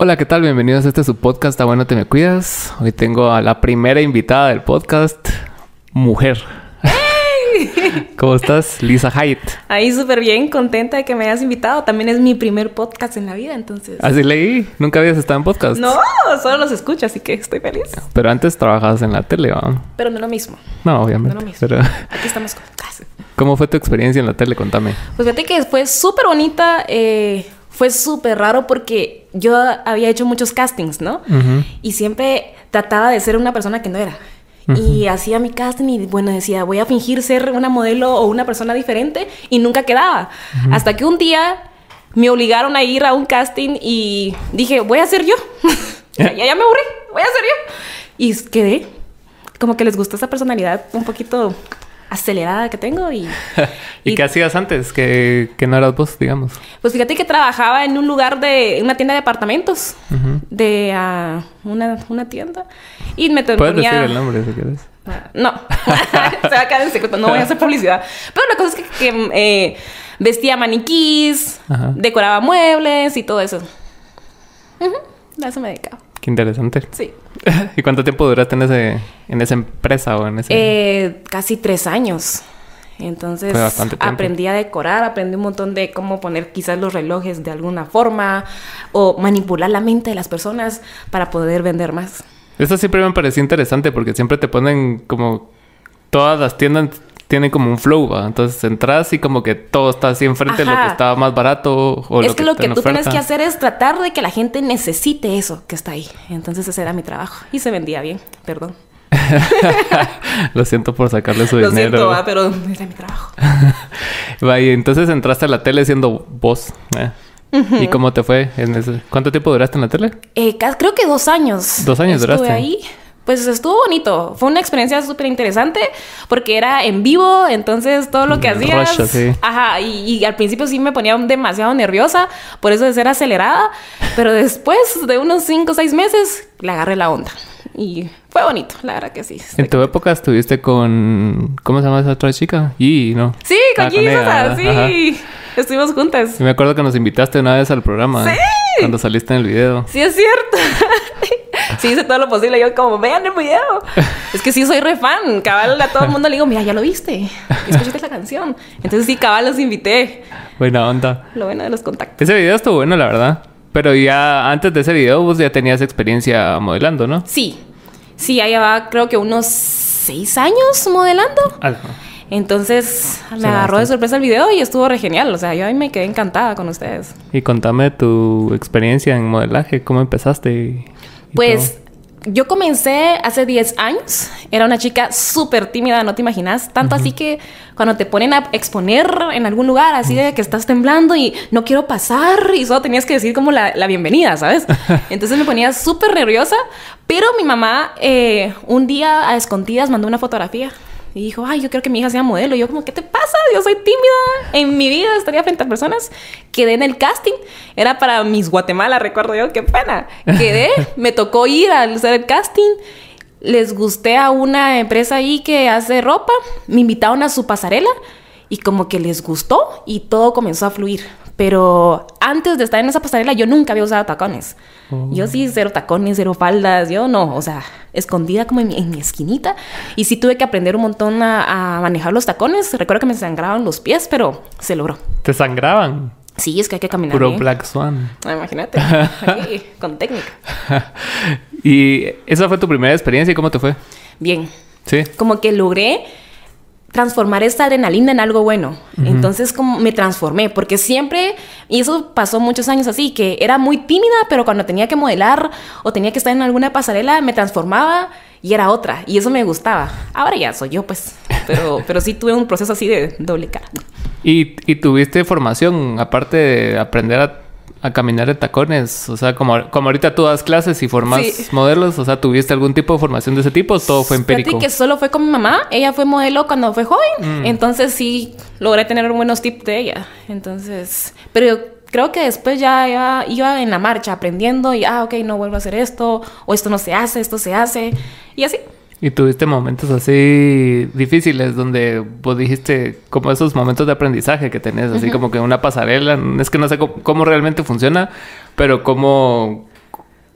Hola, ¿qué tal? Bienvenidos a este su podcast, Está bueno te me cuidas. Hoy tengo a la primera invitada del podcast, mujer. ¿Cómo estás? Lisa Haidt. Ahí súper bien, contenta de que me hayas invitado. También es mi primer podcast en la vida, entonces. Así leí. ¿Nunca habías estado en podcast? No, solo los escucho, así que estoy feliz. Pero antes trabajabas en la tele, ¿no? Pero no lo mismo. No, obviamente. No lo mismo. Pero, Aquí estamos con ¿Cómo fue tu experiencia en la tele? Contame. Pues fíjate que fue súper bonita. eh, fue súper raro porque yo había hecho muchos castings, ¿no? Y siempre trataba de ser una persona que no era. Y hacía mi casting y bueno, decía, voy a fingir ser una modelo o una persona diferente y nunca quedaba. Hasta que un día me obligaron a ir a un casting y dije, voy a ser yo. ya, ya me aburrí, voy a ser yo. Y quedé. Como que les gustó esa personalidad un poquito acelerada que tengo y... ¿Y, y- qué hacías antes? Que, que no eras vos, digamos. Pues fíjate que trabajaba en un lugar de una tienda de departamentos, Ujú. de ah, una, una tienda. Y me Puedes ponía... decir el nombre si quieres. Ah, No, se va a quedar en secreto, no voy a hacer publicidad. Pero la cosa es que, que, eh, vestía maniquís, Ajá. decoraba muebles y todo eso. Ujú, A eso me dedicaba. Qué interesante. Sí. ¿Y cuánto tiempo duraste en, ese, en esa empresa o en ese...? Eh, casi tres años. Entonces aprendí a decorar, aprendí un montón de cómo poner quizás los relojes de alguna forma o manipular la mente de las personas para poder vender más. Eso siempre me pareció interesante porque siempre te ponen como... Todas las tiendas tienen como un flow, ¿va? Entonces entras y como que todo está así enfrente de lo que está más barato o es lo que lo está que en tú tienes que hacer es tratar de que la gente necesite eso que está ahí. Entonces ese era mi trabajo. Y se vendía bien, perdón. Lo siento por sacarle su Lo dinero. siento, ah, pero era mi trabajo. Va, y entonces entraste a la tele siendo vos. ¿eh? ¿Y cómo te fue? En ese... ¿Cuánto tiempo duraste en la tele? Eh, creo que dos años. Dos años Estuve duraste. ahí. Pues estuvo bonito. Fue una experiencia súper interesante porque era en vivo, entonces todo lo que Mm, hacías. rush, así. Ajá, y, y al principio sí me ponía demasiado nerviosa por eso de ser acelerada, pero después de unos cinco o seis meses le agarré la onda. Y fue bonito, la verdad que sí. En tu época estuviste con... ¿Cómo se llama esa otra chica? Y, ¿no? Sí, con Ah, con ella, sea, ajá. sí. Estuvimos juntas. Sí, me acuerdo que nos invitaste una vez al programa. Sí. Cuando saliste en el video. Sí, es cierto. sí, hice todo lo posible. Yo como, vean el video. Es que sí, soy re fan. Cabal, a todo el mundo le digo, mira, ya lo viste. Escuchaste la canción. Entonces sí, cabal, los invité. Buena onda. Lo bueno de los contactos. Ese video estuvo bueno, la verdad. Pero ya antes de ese video vos ya tenías experiencia modelando, ¿no? Sí. Sí, ya llevaba creo que unos seis años modelando. Ah, Entonces me agarró de sorpresa el video y estuvo re genial. O sea, yo ahí me quedé encantada con ustedes. Y contame tu experiencia en modelaje, cómo empezaste. Pues yo comencé hace 10 años. Era una chica súper tímida, no te imaginas. Tanto así que cuando te ponen a exponer en algún lugar, así de que estás temblando y no quiero pasar, y solo tenías que decir como la, la bienvenida, ¿sabes? Entonces me ponía súper nerviosa. Pero mi mamá eh, un día a escondidas mandó una fotografía. Y dijo, ay, yo quiero que mi hija sea modelo. Y yo como, ¿qué te pasa? Yo soy tímida. En mi vida estaría frente a personas. Quedé en el casting. Era para Miss Guatemala, recuerdo yo. Qué pena. Quedé. me tocó ir a hacer el casting. Les gusté a una empresa ahí que hace ropa. Me invitaron a su pasarela. Y como que les gustó. Y todo comenzó a fluir. Pero antes de estar en esa pasarela, yo nunca había usado tacones. Yo sí, cero tacones, cero faldas. Yo no, o sea, escondida como en mi, en mi esquinita. Y sí tuve que aprender un montón a, a manejar los tacones. Recuerdo que me sangraban los pies, pero se logró. Te sangraban. Sí, es que hay que caminar Puro bien. Black Swan. Ah, imagínate, aquí, con técnica. y esa fue tu primera experiencia y cómo te fue. Bien, Sí. como que logré transformar esta adrenalina en algo bueno. Entonces como me transformé, porque siempre, y eso pasó muchos años así, que era muy tímida, pero cuando tenía que modelar o tenía que estar en alguna pasarela, me transformaba y era otra, y eso me gustaba. Ahora ya soy yo, pues, pero, pero sí tuve un proceso así de doble cara. ¿Y, y tuviste formación, aparte de aprender a, a caminar en tacones? O sea, como, como ahorita tú das clases y formas Sí. modelos, o sea, ¿tuviste algún tipo de formación de ese tipo o todo fue empírico? Fíjate que solo fue con mi mamá. Ella fue modelo cuando fue joven. Entonces sí logré tener buenos tips de ella. Entonces, pero yo creo que después ya iba, iba en la marcha aprendiendo y, ah, ok, no vuelvo a hacer esto. O esto no se hace, esto se hace. Y así. ¿Y tuviste momentos así difíciles donde vos dijiste como esos momentos de aprendizaje que tenés, así como que una pasarela, es que no sé cómo, cómo realmente funciona, pero cómo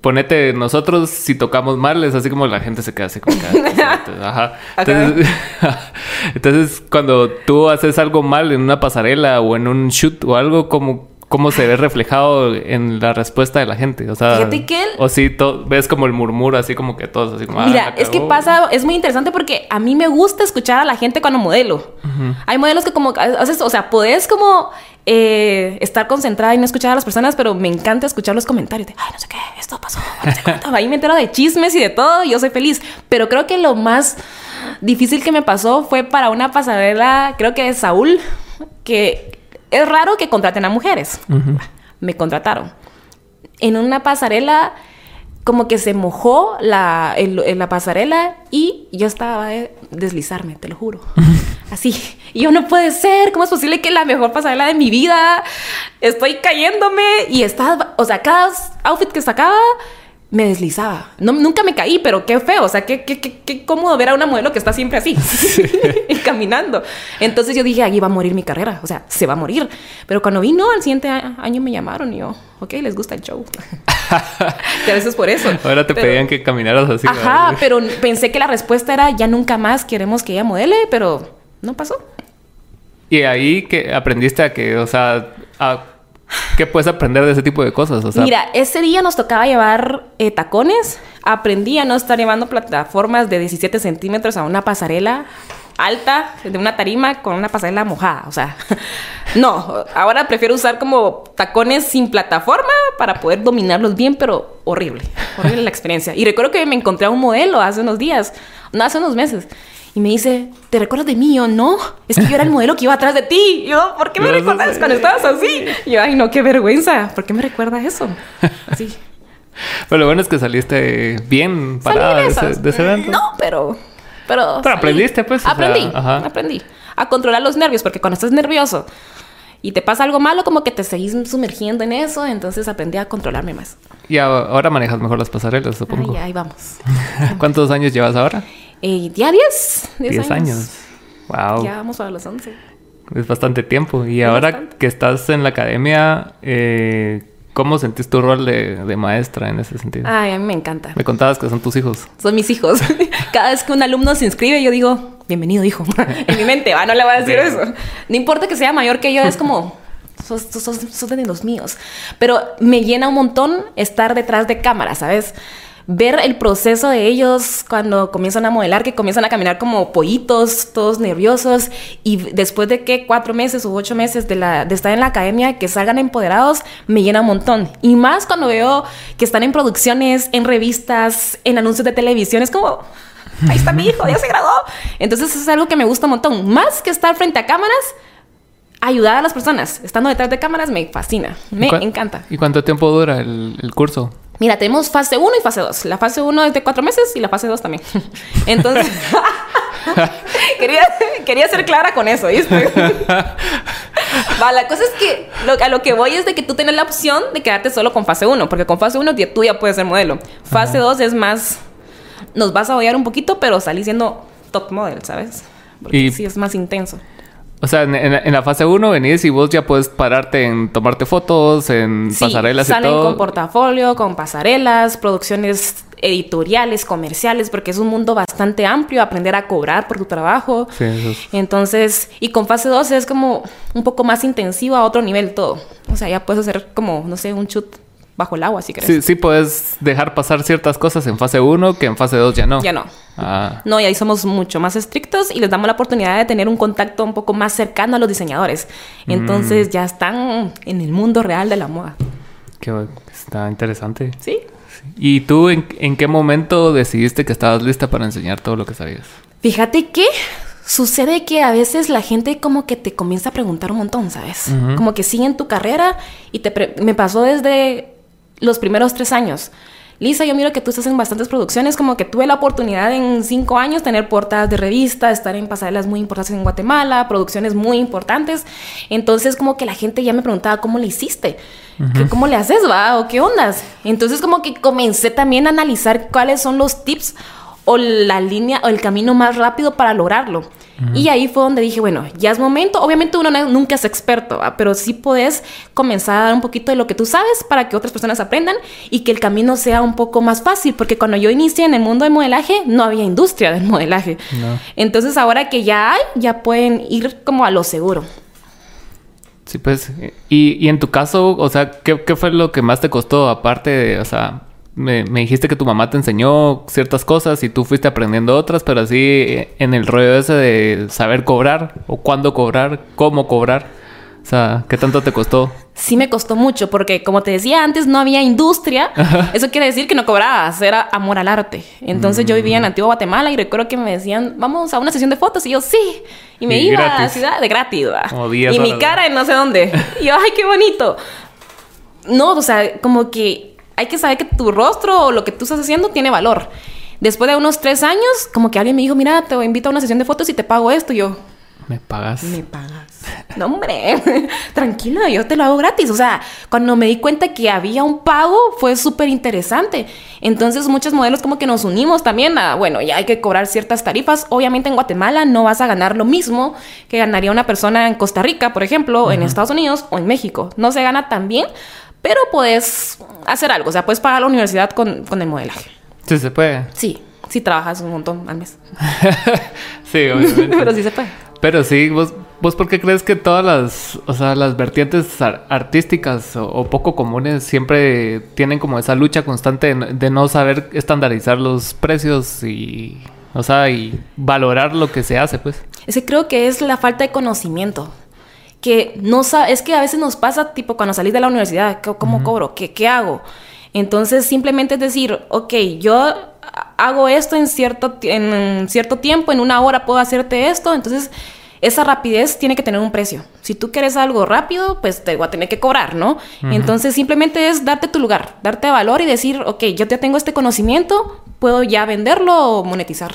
ponete nosotros si tocamos mal es así como la gente se queda así como que, ajá. Entonces, entonces, cuando tú haces algo mal en una pasarela o en un shoot o algo como cómo se ve reflejado en la respuesta de la gente. O sea, o si ves como el murmuro, así como que todos así como. Ah, Mira, es que pasa, es muy interesante porque a mí me gusta escuchar a la gente cuando modelo. Hay modelos que como, o sea, podés como eh, estar concentrada y no escuchar a las personas, pero me encanta escuchar los comentarios de, ay, no sé qué, esto pasó, Ahí me entero de chismes y de todo y yo soy feliz. Pero creo que lo más difícil que me pasó fue para una pasarela, creo que de Saúl, que es raro que contraten a mujeres. Me contrataron. En una pasarela, como que se mojó la, la pasarela y yo estaba a deslizarme, te lo juro. Así. Y yo no puede ser. ¿Cómo es posible que la mejor pasarela de mi vida estoy cayéndome? Y estaba, o sea, cada outfit que sacaba me deslizaba. No, nunca me caí, pero qué feo. O sea, qué, qué, qué, qué cómodo ver a una modelo que está siempre así, caminando. Entonces yo dije, ahí va a morir mi carrera. O sea, se va a morir. Pero cuando vino, al siguiente año me llamaron y yo, ok, les gusta el show. y a veces por eso. Ahora te pedían que caminaras así. Ajá, pero pensé que la respuesta era, ya nunca más queremos que ella modele, pero no pasó. Y ahí que aprendiste a que, o sea, a ¿Qué puedes aprender de ese tipo de cosas? Mira, ese día nos tocaba llevar eh, tacones. Aprendí a no estar llevando plataformas de 17 centímetros a una pasarela alta de una tarima con una pasarela mojada. O sea, no, ahora prefiero usar como tacones sin plataforma para poder dominarlos bien, pero horrible, horrible la experiencia. Y recuerdo que me encontré a un modelo hace unos días, no hace unos meses, y me dice, ¿te recuerdas de mí? yo, no, es que yo era el modelo que iba atrás de ti. yo, ¿por qué me recuerdas cuando estabas así? Y yo, ay, no, qué vergüenza. ¿Por qué me recuerda eso? Así. Pero lo bueno es que saliste bien parada de ese, evento. No, pero... Pero, pero aprendiste, pues. Aprendí, aprendí. A controlar los nervios, porque cuando estás nervioso y te pasa algo malo, como que te seguís sumergiendo en eso, entonces aprendí a controlarme más. Y ahora manejas mejor las pasarelas, supongo. Ay, ahí vamos. ¿Cuántos años llevas ahora? Eh, ya 10. 10 años. Wow. Ya vamos a los 11. Es bastante tiempo. Y ahora que estás en la academia, eh, ¿cómo sentís tu rol de, maestra en ese sentido? Ay, a mí me encanta. Me contabas que son tus hijos. Son mis hijos. Cada vez que un alumno se inscribe, yo digo, bienvenido, hijo. en mi mente, va, no le voy a decir eso. No importa que sea mayor que yo, es como, sos, sos, sos de los míos. Pero me llena un montón estar detrás de cámara, ¿sabes? Ver el proceso de ellos cuando comienzan a modelar, que comienzan a caminar como pollitos, todos nerviosos, y después de que cuatro meses u ocho meses de, la, de estar en la academia, que salgan empoderados, me llena un montón. Y más cuando veo que están en producciones, en revistas, en anuncios de televisión, es como, ahí está mi hijo, ya se graduó. Entonces es algo que me gusta un montón. Más que estar frente a cámaras, ayudar a las personas, estando detrás de cámaras, me fascina, me encanta. ¿Y cuánto tiempo dura el, el curso? Mira, tenemos fase 1 y fase 2. La fase 1 es de cuatro meses y la fase 2 también. Entonces, quería, quería ser clara con eso, ¿viste? Va, la cosa es que a lo que voy es de que tú tienes la opción de quedarte solo con fase 1, porque con fase 1 tú ya puedes ser modelo. Fase 2 es más, nos vas a odiar un poquito, pero salís siendo top model, ¿sabes? Porque sí es más intenso. O sea, en, la fase 1 venís y vos ya puedes pararte en tomarte fotos, en pasarelas y todo. salen con portafolio, con pasarelas, producciones editoriales, comerciales, porque es un mundo bastante amplio, aprender a cobrar por tu trabajo. Sí, eso Entonces, y con fase 2 es como un poco más intensivo a otro nivel todo. O sea, ya puedes hacer como, no sé, un shoot bajo el agua, si querés. Sí, sí puedes dejar pasar ciertas cosas en fase 1 que en fase 2 ya no. Ya no. Ah. No, y ahí somos mucho más estrictos y les damos la oportunidad de tener un contacto un poco más cercano a los diseñadores. Entonces mm. ya están en el mundo real de la moda. Qué está interesante. Sí. ¿Y tú en, en qué momento decidiste que estabas lista para enseñar todo lo que sabías? Fíjate que sucede que a veces la gente como que te comienza a preguntar un montón, ¿sabes? Como que siguen tu carrera y te me pasó desde los primeros tres años. Lisa, yo miro que tú estás en bastantes producciones, como que tuve la oportunidad en cinco años tener portadas de revista, estar en pasarelas muy importantes en Guatemala, producciones muy importantes. Entonces como que la gente ya me preguntaba, ¿cómo le hiciste? ¿Cómo le haces, va? ¿O qué ondas? Entonces como que comencé también a analizar cuáles son los tips o la línea o el camino más rápido para lograrlo. Y ahí fue donde dije, bueno, ya es momento. Obviamente uno nunca es experto, pero sí puedes comenzar a dar un poquito de lo que tú sabes para que otras personas aprendan y que el camino sea un poco más fácil, porque cuando yo inicié en el mundo del modelaje no había industria del modelaje. Entonces ahora que ya hay, ya pueden ir como a lo seguro. Sí, pues, y, y en tu caso, o sea, ¿qué, ¿qué, fue lo que más te costó aparte de, o sea, me, dijiste que tu mamá te enseñó ciertas cosas y tú fuiste aprendiendo otras, pero así eh, en el rollo ese de saber cobrar o cuándo cobrar, cómo cobrar. O sea, ¿qué tanto te costó? Sí me costó mucho porque como te decía antes no había industria. Eso quiere decir que no cobrabas, era amor al arte. Entonces yo vivía en mm. Antigua Guatemala y recuerdo que me decían, vamos a una sesión de fotos y yo sí. Y me iba a la ciudad de gratis. y mi cara en no sé dónde. Y yo, ay, qué bonito. No, o sea, como que hay que saber que tu rostro o lo que tú estás haciendo tiene valor. Después de unos tres años, como que alguien me dijo, mira, te invito a una sesión de fotos y te pago esto. Y yo, ¿me pagas? Me pagas. No, hombre, tranquila, yo te lo hago gratis. O sea, cuando me di cuenta que había un pago, fue súper interesante. Entonces, muchos modelos como que nos unimos también a, bueno, ya hay que cobrar ciertas tarifas. Obviamente en Guatemala no vas a ganar lo mismo que ganaría una persona en Costa Rica, por ejemplo, en Estados Unidos o en México. No se gana tan bien, pero puedes hacer algo, o sea, puedes pagar la universidad con, con el modelaje. Sí, se puede. Sí, sí trabajas un montón al mes. sí, obviamente. pero sí se puede. Pero sí, vos, vos por qué crees que todas las, o sea, las vertientes artísticas o, poco comunes siempre tienen como esa lucha constante de, de, no saber estandarizar los precios y, o sea, y valorar lo que se hace, pues? Ese creo que es la falta de conocimiento que no sabe, es que a veces nos pasa tipo cuando salís de la universidad, ¿cómo cobro? ¿Qué, ¿Qué hago? Entonces simplemente es decir, ok, yo hago esto en cierto, en cierto tiempo, en una hora puedo hacerte esto, entonces esa rapidez tiene que tener un precio. Si tú quieres algo rápido, pues te voy a tener que cobrar, ¿no? Entonces simplemente es darte tu lugar, darte valor y decir, ok, yo ya tengo este conocimiento, puedo ya venderlo o monetizar.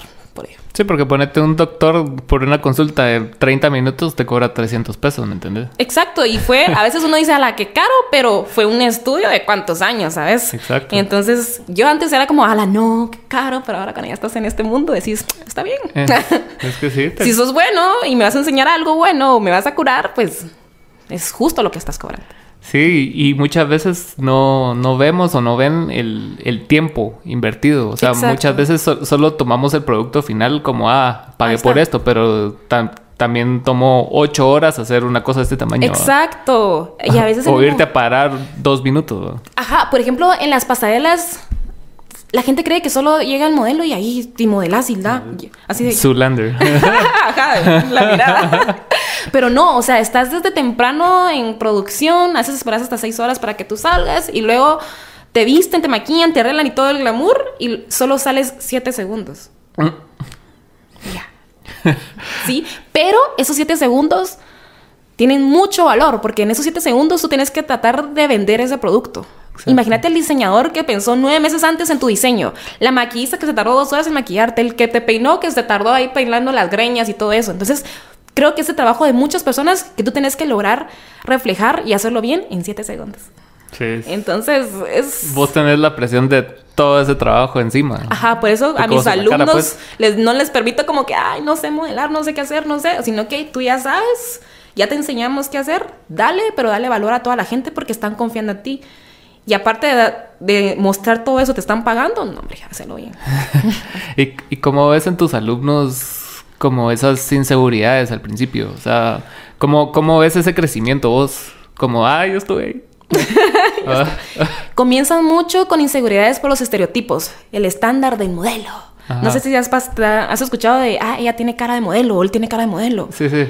Sí, porque ponete un doctor por una consulta de 30 minutos te cobra 300 pesos, ¿me entiendes? Exacto, y fue, a veces uno dice, a la que caro, pero fue un estudio de cuántos años, ¿sabes? Exacto. entonces, yo antes era como, a la no, qué caro, pero ahora cuando ya estás en este mundo decís, está bien. Eh, es que sí. si sos bueno y me vas a enseñar algo bueno o me vas a curar, pues es justo lo que estás cobrando. Sí, y muchas veces no, no vemos o no ven el, el tiempo invertido. O sea, muchas veces solo tomamos el producto final como, ah, pagué por esto, pero también tomó ocho horas hacer una cosa de este tamaño. Exacto. Y a veces... o irte a parar dos minutos. Ajá, por ejemplo, en las pasarelas la gente cree que solo llega el modelo y ahí te modelas y da. Así de. Zulander. Ajá, la mirada. Pero no, o sea, estás desde temprano en producción, haces esperar hasta seis horas para que tú salgas y luego te visten, te maquillan, te arreglan y todo el glamour y solo sales siete segundos. Mm. ya. sí, pero esos siete segundos tienen mucho valor porque en esos siete segundos tú tienes que tratar de vender ese producto. Imagínate el diseñador que pensó nueve meses antes en tu diseño, la maquillista que se tardó dos horas en maquillarte, el que te peinó, que se tardó ahí peinando las greñas y todo eso. Entonces, creo que ese trabajo de muchas personas que tú tienes que lograr reflejar y hacerlo bien en siete segundos. Sí. Entonces, es... Vos tenés la presión de todo ese trabajo encima. Ajá, por eso a mis alumnos pues. les, no les permito como que, ay, no sé modelar, no sé qué hacer, no sé, sino que tú ya sabes, ya te enseñamos qué hacer, dale, pero dale valor a toda la gente porque están confiando en ti. Y aparte de, mostrar todo eso, ¿te están pagando? No, hombre, hazlo bien. ¿Y, ¿Y cómo ves en tus alumnos como esas inseguridades al principio? O sea, ¿cómo, cómo ves ese crecimiento vos? Como, ay, yo estoy ahí. Ah. Comienzan mucho con inseguridades por los estereotipos, el estándar del modelo. No sé si has, has escuchado de, ah, ella tiene cara de modelo o él tiene cara de modelo. Sí, sí.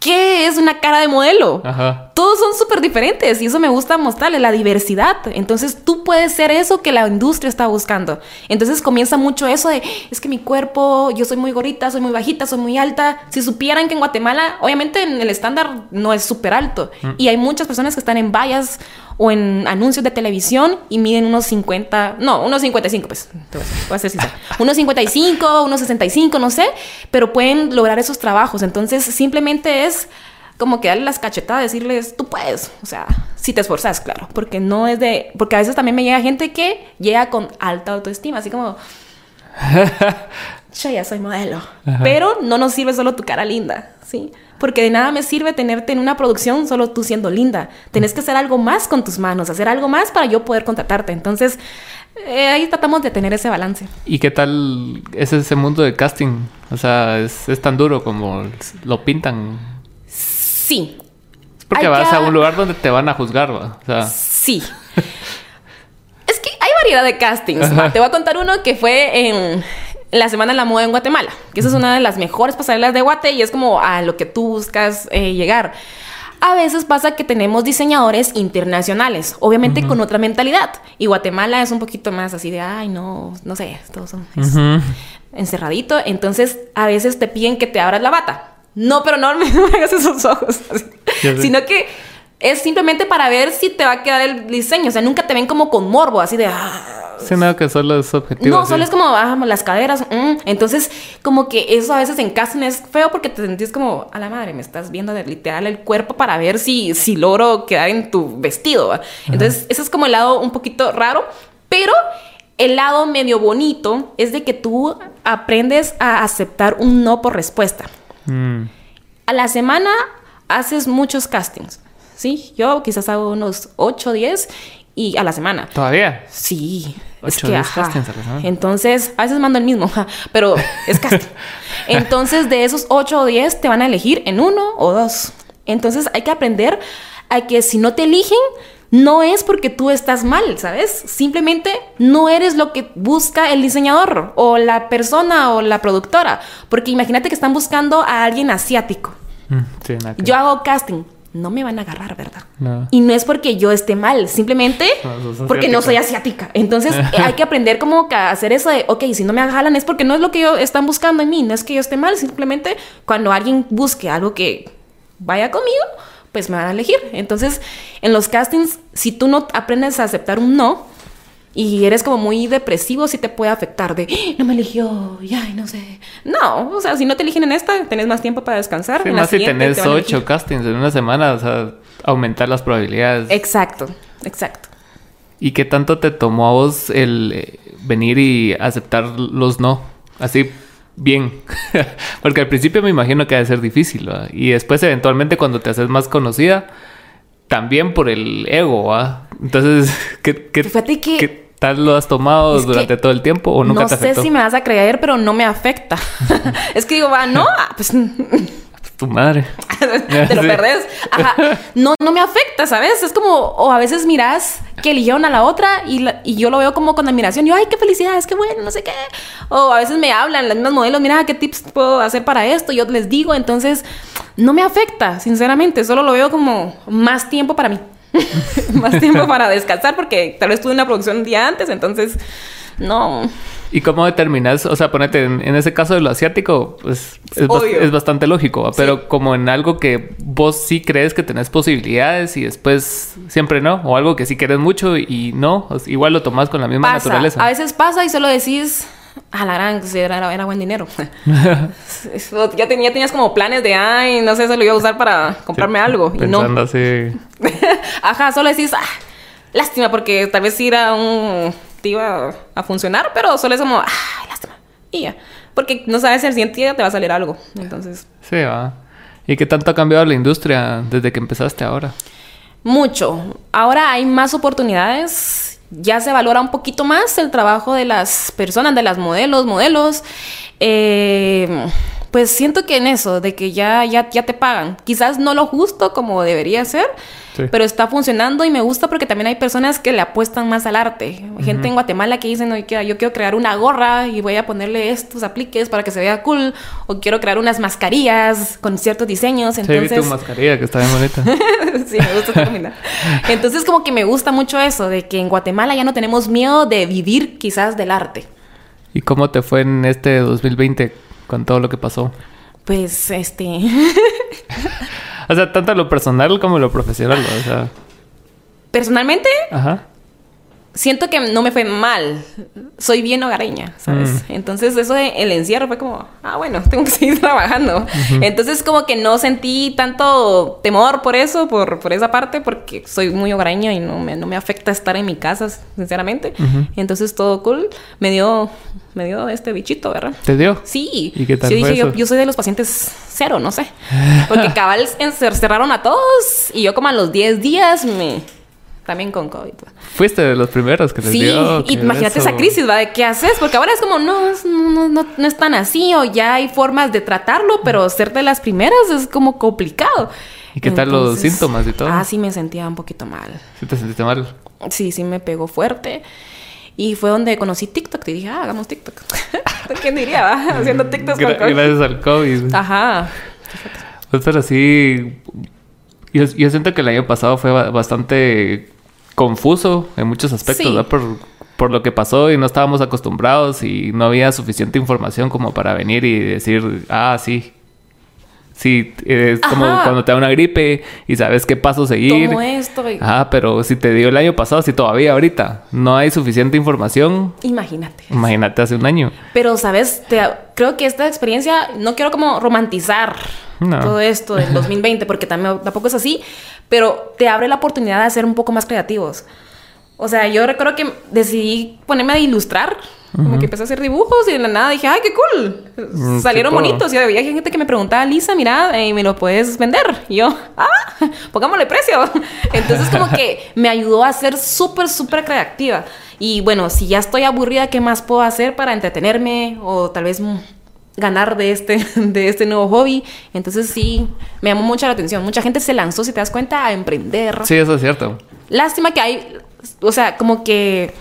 ¿Qué es una cara de modelo? Ajá. Todos son súper diferentes y eso me gusta mostrarle, la diversidad. Entonces tú puedes ser eso que la industria está buscando. Entonces comienza mucho eso de, es que mi cuerpo, yo soy muy gorita, soy muy bajita, soy muy alta. Si supieran que en Guatemala, obviamente en el estándar no es súper alto. Mm. Y hay muchas personas que están en vallas o en anuncios de televisión y miden unos 50, no, unos 55, pues, voy a ser sincera. unos 55, unos 65, no sé, pero pueden lograr esos trabajos. Entonces, simplemente es como que darle las cachetadas, decirles, tú puedes, o sea, si te esforzas, claro, porque no es de, porque a veces también me llega gente que llega con alta autoestima, así como, yo ya soy modelo. Pero no nos sirve solo tu cara linda, ¿sí? Porque de nada me sirve tenerte en una producción solo tú siendo linda. Tenés que hacer algo más con tus manos, hacer algo más para yo poder contratarte. Entonces, eh, ahí tratamos de tener ese balance. ¿Y qué tal es ese mundo de casting? O sea, ¿es, es tan duro como lo pintan? Sí. Porque vas a un lugar donde te van a juzgar, ¿va? O sea... Sí. es que hay variedad de castings. Te voy a contar uno que fue en la Semana de la Moda en Guatemala, que esa es una de las mejores pasarelas de Guate y es como a lo que tú buscas eh, llegar. A veces pasa que tenemos diseñadores internacionales, obviamente con otra mentalidad. Y Guatemala es un poquito más así de, ay, no, no sé, todo son encerradito. Entonces, a veces te piden que te abras la bata. No, pero no me hagas esos ojos. Sino que es simplemente para ver si te va a quedar el diseño. O sea, nunca te ven como con morbo, así de... Ah, Sí, nada que solo es objetivo. No, solo es como bajamos las caderas. Mm. Entonces, como que eso a veces en casting es feo porque te sentís como, a la madre, me estás viendo de literal el cuerpo para ver si, si logro quedar en tu vestido. Entonces, ese es como el lado un poquito raro, pero el lado medio bonito es de que tú aprendes a aceptar un no por respuesta. Mm. A la semana haces muchos castings. Sí, yo quizás hago unos 8 o 10 y a la semana. ¿Todavía? Sí. Es que, ajá. Entonces, a veces mando el mismo, pero es casting. Entonces, de esos 8 o 10 te van a elegir en uno o dos. Entonces, hay que aprender a que si no te eligen, no es porque tú estás mal, ¿sabes? Simplemente no eres lo que busca el diseñador o la persona o la productora. Porque imagínate que están buscando a alguien asiático. Mm, Yo hago casting no me van a agarrar, ¿verdad? Y no es porque yo esté mal, simplemente porque no soy asiática. Entonces hay que aprender como que hacer eso de, ok, si no me jalan es porque no es lo que ellos están buscando en mí, no es que yo esté mal, simplemente cuando alguien busque algo que vaya conmigo, pues me van a elegir. Entonces, en los castings, si tú no aprendes a aceptar un no, y eres como muy depresivo, sí te puede afectar de, ¡Ah! no me eligió, ya, no sé. No, o sea, si no te eligen en esta, tenés más tiempo para descansar. Sí, más si tenés ocho castings en una semana, o sea, aumentar las probabilidades. Exacto, exacto. ¿Y qué tanto te tomó a vos el eh, venir y aceptar los no? Así bien. Porque al principio me imagino que debe ser difícil, ¿verdad? Y después, eventualmente, cuando te haces más conocida, también por el ego, ¿va? Entonces, ¿qué, qué, ¿qué tal lo has tomado durante todo el tiempo o nunca te afectó? No sé si me vas a creer, pero no me afecta. es que digo, va, no, ah, pues tu madre. Te lo perdés. Ajá. No, no me afecta, ¿sabes? Es como, o a veces miras que eligieron a la otra y, y yo lo veo como con admiración. Yo, ay, qué felicidad, qué bueno, no sé qué. O a veces me hablan las mismas modelos, mira, qué tips puedo hacer para esto. Yo les digo, entonces, no me afecta, sinceramente. Solo lo veo como más tiempo para mí. más tiempo para descansar porque tal vez tuve una producción un día antes, entonces, no. ¿Y cómo determinas? O sea, ponete en, ese caso de lo asiático, pues es, bastante lógico, pero como en algo que vos sí crees que tenés posibilidades y después siempre no, o algo que sí querés mucho y no, igual lo tomás con la misma naturaleza. A veces pasa y solo decís, a la gran, era, era buen dinero. ya, tenía, tenías como planes de, ay, no sé, se lo iba a usar para comprarme algo. y no. así. Ajá, solo decís, ah, lástima, porque tal vez era un iba a funcionar, pero solo es como, ay, lástima. Y ya. Porque no sabes si al siguiente día te va a salir algo. Entonces. Sí, va. ¿Y qué tanto ha cambiado la industria desde que empezaste ahora? Mucho. Ahora hay más oportunidades. Ya se valora un poquito más el trabajo de las personas, de las modelos, modelos. Eh, pues siento que en eso, de que ya, ya, ya te pagan. Quizás no lo justo como debería ser, pero está funcionando y me gusta porque también hay personas que le apuestan más al arte. Gente en Guatemala que dicen, yo quiero crear una gorra y voy a ponerle estos apliques para que se vea cool. O quiero crear unas mascarillas con ciertos diseños. Entonces... Sí, tu mascarilla que está bien bonita. sí, me gusta esta Entonces como que me gusta mucho eso, de que en Guatemala ya no tenemos miedo de vivir quizás del arte. ¿Y cómo te fue en este 2020 con todo lo que pasó? Pues, este... O sea, tanto lo personal como lo profesional, o sea. ¿Personalmente? Ajá. siento que no me fue mal. Soy bien hogareña, ¿sabes? Mm. Entonces eso de el encierro fue como, ah, bueno, tengo que seguir trabajando. Entonces como que no sentí tanto temor por eso, por, por esa parte, porque soy muy hogareña y no me, no me afecta estar en mi casa, sinceramente. Entonces todo cool. Me dio, me dio este bichito, ¿verdad? ¿Te dio? Sí. ¿Y qué tal Yo dije, yo, yo soy de los pacientes cero, no sé. Porque cabal encer- cerraron a todos y yo como a los 10 días me... También con COVID. va. Fuiste de los primeros que te Sí, dio. ¿qué imagínate eso? esa crisis, ¿va? De qué haces, porque ahora es como, no, no, no, no es tan así, o ya hay formas de tratarlo, pero ser de las primeras es como complicado. ¿Y qué tal los síntomas y todo? Ah, sí, me sentía un poquito mal. ¿Sí te sentiste mal? Sí, sí, me pegó fuerte. Y fue donde conocí TikTok. Y dije, ah, hagamos TikTok. ¿Quién diría, va? Haciendo TikToks con COVID. gracias al COVID. Ajá. Pues, pero sí, yo, yo siento que el año pasado fue ba- bastante confuso en muchos aspectos, Sí. ¿verdad? Por, por lo que pasó y no estábamos acostumbrados y no había suficiente información como para venir y decir, ah, sí. Sí, es como Ajá. cuando te da una gripe y sabes qué paso seguir. Tomo esto. y- Ah, pero si te dio el año pasado, si todavía ahorita no hay suficiente información, Imagínate. imagínate hace un año. Pero, ¿sabes? Te- creo que esta experiencia, no quiero como romantizar No. todo esto del 2020, porque también, tampoco es así, pero te abre la oportunidad de ser un poco más creativos. O sea, yo recuerdo que decidí ponerme a ilustrar, como que empecé a hacer dibujos y de la nada dije, ¡ay, qué cool! Mm, Salieron puedo. bonitos y había gente que me preguntaba, Lisa, mira, eh, ¿me lo puedes vender? Y yo, ¡ah! Pongámosle precio. Entonces, como que me ayudó a ser súper, súper creativa. Y bueno, si ya estoy aburrida, ¿qué más puedo hacer para entretenerme o tal vez ganar de este, de este nuevo hobby? Entonces, sí, me llamó mucho la atención. Mucha gente se lanzó, si te das cuenta, a emprender. Sí, eso es cierto. Lástima que hay, o sea, como que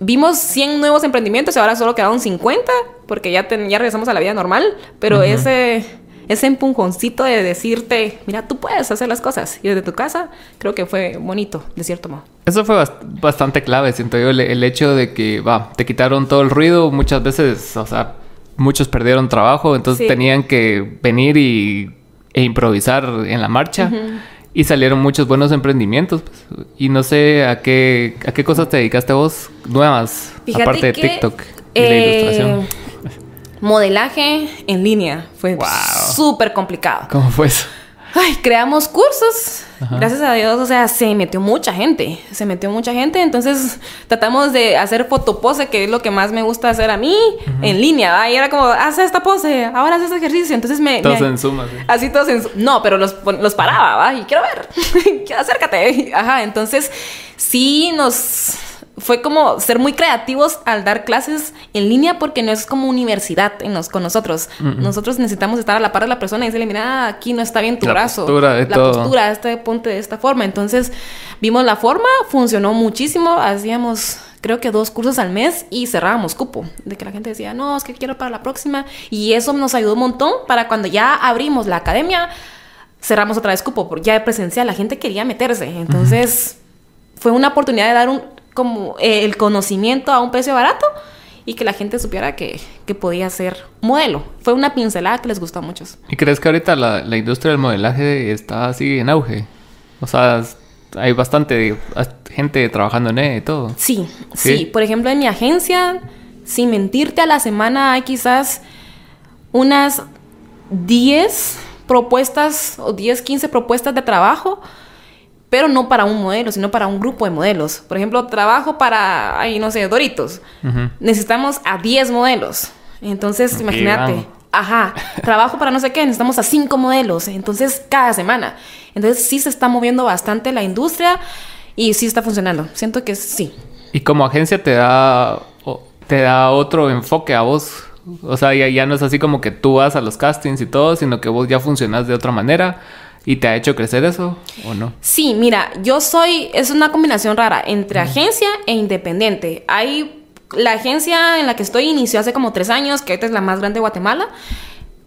vimos 100 nuevos emprendimientos y ahora solo quedaron 50 porque ya, ten- ya regresamos a la vida normal, pero ese, ese empujoncito de decirte, mira, tú puedes hacer las cosas y desde tu casa, creo que fue bonito, de cierto modo. Eso fue bast- bastante clave, siento yo, el, el hecho de que, va, te quitaron todo el ruido, muchas veces, o sea, muchos perdieron trabajo, entonces Sí. tenían que venir y, e improvisar en la marcha. Y salieron muchos buenos emprendimientos. pues. Y no sé a qué, a qué cosas te dedicaste vos nuevas, Fíjate aparte de que, TikTok y la eh, ilustración. Modelaje en línea fue Wow. súper complicado. ¿Cómo fue eso? Ay, creamos cursos. Gracias a Dios, o sea, se metió mucha gente. Se metió mucha gente. Entonces, tratamos de hacer fotopose, que es lo que más me gusta hacer a mí, en línea. ¿va? Y era como, haz esta pose, ahora haz este ejercicio. Entonces me. Todos me- en Zoom, así. Así todos en. No, pero los, los paraba, ¿va? Y quiero ver. Acércate. Ajá, entonces sí nos. Fue como ser muy creativos al dar clases en línea porque no es como universidad en los, con nosotros. Nosotros necesitamos estar a la par de la persona y decirle, mira, aquí no está bien tu La brazo. postura la todo. postura, este ponte de esta forma. Entonces vimos la forma, funcionó muchísimo. Hacíamos creo que dos cursos al mes y cerrábamos cupo. De que la gente decía, no, es que quiero para la próxima. Y eso nos ayudó un montón para cuando ya abrimos la academia, cerramos otra vez cupo, porque ya de presencial la gente quería meterse. Entonces fue una oportunidad de dar un, como eh, el conocimiento a un precio barato y que la gente supiera que, que podía ser modelo. Fue una pincelada que les gustó a muchos. ¿Y crees que ahorita la, la industria del modelaje está así en auge? O sea, hay bastante as- gente trabajando en él y todo. Sí, sí, ¿Sí? Por ejemplo, en mi agencia, sin mentirte, a la semana hay quizás unas 10 propuestas o 10, 15 propuestas de trabajo, pero no para un modelo, sino para un grupo de modelos. Por ejemplo, trabajo para, ay, no sé, Doritos. Ujú. Necesitamos a 10 modelos. Entonces, Ok, imagínate. Ajá, trabajo para no sé qué, necesitamos a cinco modelos, entonces cada semana. Entonces sí se está moviendo bastante la industria y sí está funcionando. Siento que sí. Y como agencia te da, te da otro enfoque a vos. O sea, ya, ya no es así como que tú vas a los castings y todo, sino que vos ya funcionas de otra manera. ¿Y te ha hecho crecer eso o no? Sí, mira, yo soy, es una combinación rara entre agencia e independiente. Hay, la agencia en la que estoy inició hace como tres años, que ahorita es la más grande de Guatemala,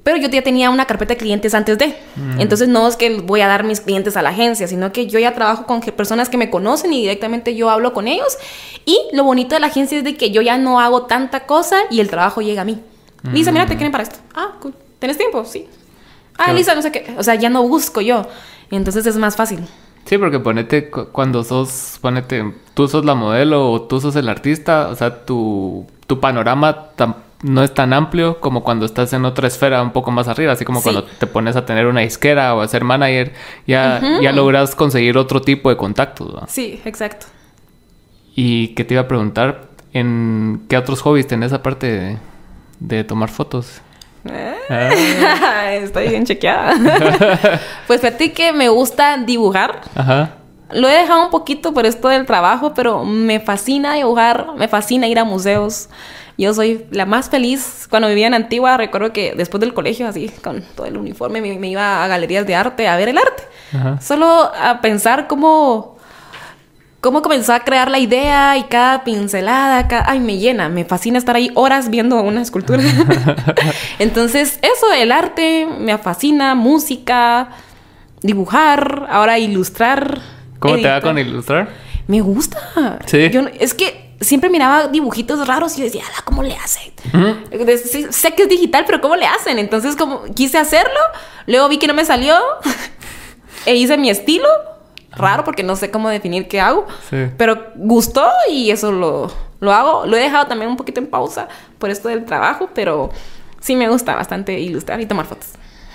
pero yo ya tenía una carpeta de clientes antes de. Entonces no es que voy a dar mis clientes a la agencia, sino que yo ya trabajo con personas que me conocen y directamente yo hablo con ellos. Y lo bonito de la agencia es de que yo ya no hago tanta cosa y el trabajo llega a mí. Lisa, mira, te quieren para esto. Ah, cool. ¿Tienes tiempo? Sí. Ah, Lisa, no sé qué. O sea, ya no busco yo. Entonces es más fácil. Sí, porque ponete cuando sos, ponete, tú sos la modelo o tú sos el artista, o sea, tu, tu panorama no es tan amplio como cuando estás en otra esfera un poco más arriba, así como cuando te pones a tener una disquera o a ser manager, ya, ya logras conseguir otro tipo de contactos. Sí, exacto. Y que te iba a preguntar, ¿en qué otros hobbies tenés aparte de, de tomar fotos? Ah. Estoy bien chequeada. pues fíjate que me gusta dibujar. Ajá. Lo he dejado un poquito por esto del trabajo, pero me fascina dibujar, me fascina ir a museos. Yo soy la más feliz. Cuando vivía en Antigua, recuerdo que después del colegio, así, con todo el uniforme, me, iba a galerías de arte a ver el arte. Solo a pensar cómo cómo comenzó a crear la idea y cada pincelada, cada... ay, me llena, me fascina estar ahí horas viendo una escultura. Entonces, eso, el arte me fascina, música, dibujar, ahora ilustrar. ¿Cómo te va con ilustrar? Me gusta. Sí. es que siempre miraba dibujitos raros y decía, ¿cómo le hacen? sé que es digital, pero ¿cómo le hacen? Entonces, como quise hacerlo, luego vi que no me salió e hice mi estilo raro porque no sé cómo definir qué hago. Pero gustó y eso lo, lo hago. Lo he dejado también un poquito en pausa por esto del trabajo, pero sí me gusta bastante ilustrar y tomar fotos.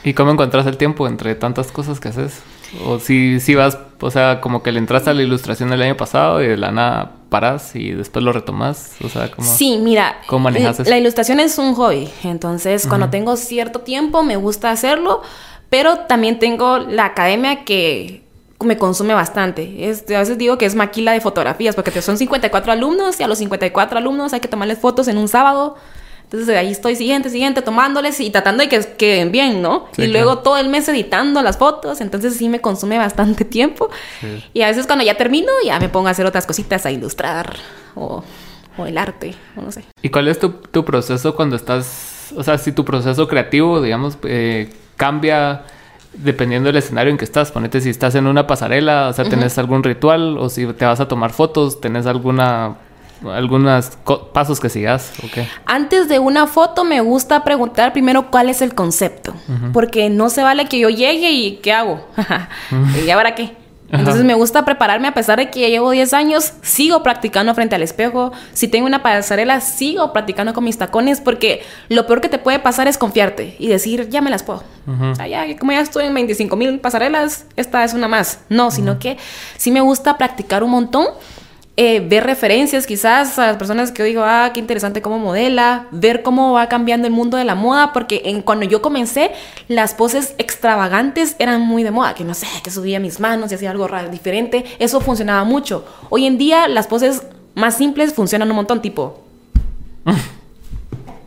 ¿Y cómo encontrás el tiempo entre tantas cosas que haces? O si, si vas, o sea, como que le entraste a la ilustración el año pasado y de la nada paras y después lo retomas, o sea, ¿cómo, Sí, mira, ¿cómo manejas eso? la ilustración es un hobby, entonces cuando tengo cierto tiempo me gusta hacerlo, pero también tengo la academia que me consume bastante. Es, a veces digo que es maquila de fotografías, porque son 54 alumnos y a los 54 alumnos hay que tomarles fotos en un sábado. Entonces ahí estoy siguiente, siguiente, tomándoles y tratando de que queden bien, ¿no? y luego todo el mes editando las fotos, entonces sí me consume bastante tiempo. Y a veces cuando ya termino, ya me pongo a hacer otras cositas, a ilustrar o, o el arte, o no sé. ¿Y cuál es tu, tu, proceso cuando estás, o sea, si tu proceso creativo, digamos, eh, cambia dependiendo del escenario en que estás. Ponete si estás en una pasarela, o sea, tenés algún ritual, o si te vas a tomar fotos, tenés alguna algunos pasos que sigas okay. Antes de una foto me gusta preguntar primero cuál es el concepto, porque no se vale que yo llegue y ¿qué hago? ¿Y ahora qué? Entonces me gusta prepararme a pesar de que ya llevo 10 años, sigo practicando frente al espejo. Si tengo una pasarela, sigo practicando con mis tacones porque lo peor que te puede pasar es confiarte y decir, ya me las puedo. o sea, ya, como ya estoy en 25 mil pasarelas, esta es una más. No, sino que sí me gusta practicar un montón eh, ver referencias quizás a las personas que yo digo, ah, qué interesante cómo modela, ver cómo va cambiando el mundo de la moda, porque en, cuando yo comencé, las poses extravagantes eran muy de moda, que no sé, que subía mis manos y hacía algo diferente, eso funcionaba mucho. Hoy en día las poses más simples funcionan un montón, tipo...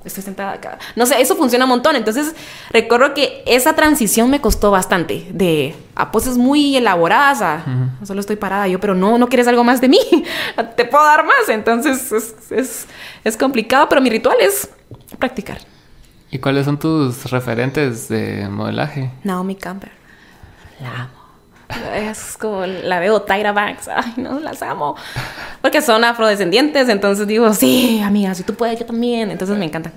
estoy sentada acá. No sé, eso funciona un montón. Entonces, recuerdo que esa transición me costó bastante. De a poses muy elaboradas a solo estoy parada yo, pero no, no quieres algo más de mí. Te puedo dar más. Entonces, es, es complicado, pero mi ritual es practicar. ¿Y cuáles son tus referentes de modelaje? Naomi Campbell. La amo. Es como la veo Tyra Banks. Ay, no, las amo. Porque son afrodescendientes. Entonces digo, sí, amiga, si tú puedes, yo también. Entonces me encanta.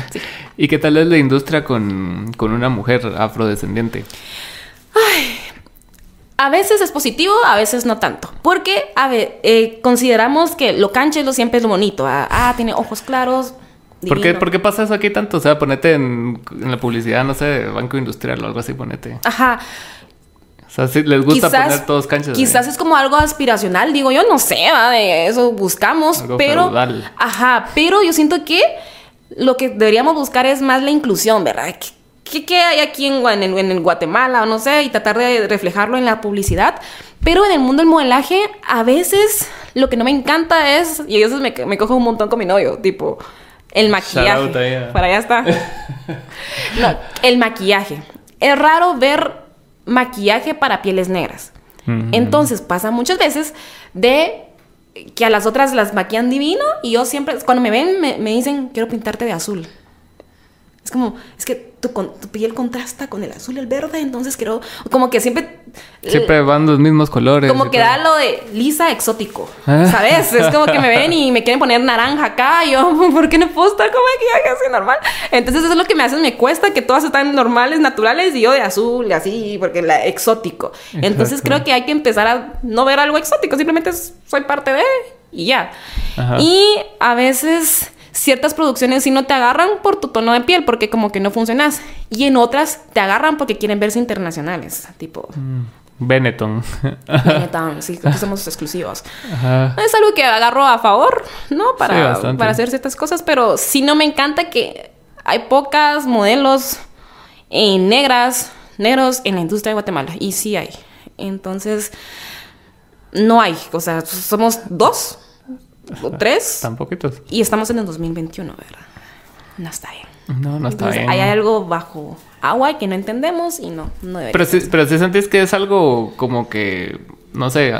¿Y qué tal es la industria con, una mujer afrodescendiente? Ay, a veces es positivo, a veces no tanto. Porque, a ver, eh, consideramos que lo canche lo siempre es lo bonito. Ah, ah tiene ojos claros. ¿Por qué, ¿Por qué, pasa eso aquí tanto? O sea, ponete en, en la publicidad, no sé, Banco Industrial o algo así, ponete. Ajá. Les gusta poner todos canchas. Quizás es como algo aspiracional, digo yo, no sé, de eso buscamos, pero ajá, pero yo siento que lo que deberíamos buscar es más la inclusión, ¿verdad? ¿Qué, qué hay aquí en, en, Guatemala o no sé? Y tratar de reflejarlo en la publicidad. Pero en el mundo del modelaje, a veces lo que no me encanta es, y a veces me, me cojo un montón con mi novio, tipo, el maquillaje. Para allá está. no, el maquillaje. Es raro ver maquillaje para pieles negras. Entonces pasa muchas veces de que a las otras las maquillan divino y yo siempre, cuando me ven, me, dicen, quiero pintarte de azul. Es como, es que tu, tu, piel contrasta con el azul y el verde, entonces quiero, como que siempre... Siempre van los mismos colores. Como que da lo de lisa exótico, ah. ¿sabes? Es como que me ven y me quieren poner naranja acá, y yo, ¿por qué no puedo estar como aquí, así normal? Entonces eso es lo que me hace, me cuesta que todas están normales, naturales, y yo de azul, y así, porque la exótico. Entonces creo que hay que empezar a no ver algo exótico, simplemente soy parte de, y ya. Y a veces ciertas producciones sí no te agarran por tu tono de piel, porque como que no funcionas. Y en otras te agarran porque quieren verse internacionales, tipo... Mm, Benetton. Benetton, sí, que somos exclusivos. Es algo que agarro a favor, ¿no? Para, para hacer ciertas cosas, pero sí no me encanta que hay pocas modelos eh, negras, negros en la industria de Guatemala. Y sí hay. Entonces, no hay. O sea, somos dos o tres. Tan poquitos. Y estamos en el 2021, ¿verdad? No está bien. No, no está bien. Hay algo bajo agua que no entendemos y no, no Pero si, pero si sentís que es algo como que, no sé,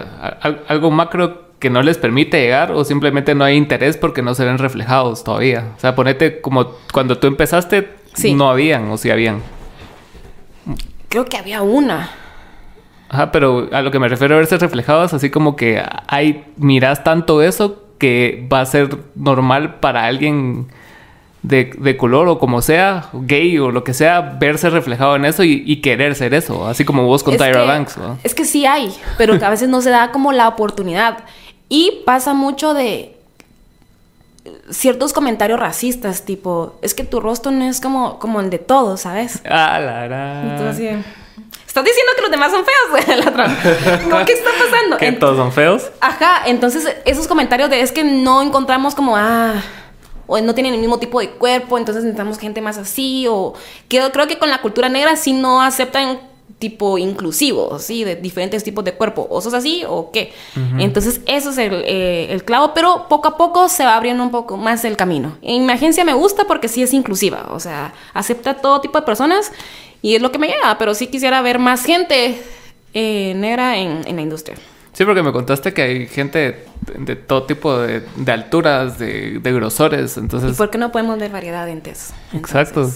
algo macro que no les permite llegar o simplemente no hay interés porque no se ven reflejados todavía. O sea, ponete como cuando tú empezaste, no habían o sí habían. Creo que había una. Ajá, pero a lo que me refiero a verse reflejados, así como que hay, miras tanto eso que va a ser normal para alguien de, color o como sea, gay o lo que sea, verse reflejado en eso y, querer ser eso, así como vos con Tyra Banks. Es que sí hay, pero que a veces no se da como la oportunidad. Y pasa mucho de ciertos comentarios racistas, tipo, es que tu rostro no es como, como el de todos, ¿sabes? Ah, la, la. Entonces, estás diciendo que los demás son feos, ¿Cómo ¿Qué está pasando? ¿Que todos son feos? Ajá, entonces esos comentarios de es que no encontramos como, ah, o no tienen el mismo tipo de cuerpo, entonces necesitamos gente más así, o creo, creo que con la cultura negra sí no aceptan tipo inclusivo, ¿sí? De diferentes tipos de cuerpo. ¿O sos así o qué? Entonces, eso es el, eh, el, clavo, pero poco a poco se va abriendo un poco más el camino. En mi agencia me gusta porque sí es inclusiva, o sea, acepta todo tipo de personas y es lo que me lleva, pero sí quisiera ver más gente eh, negra en, en, la industria. Sí, porque me contaste que hay gente de, todo tipo de, de alturas, de, de, grosores, entonces... ¿Y por qué no podemos ver variedad en TES? Exacto.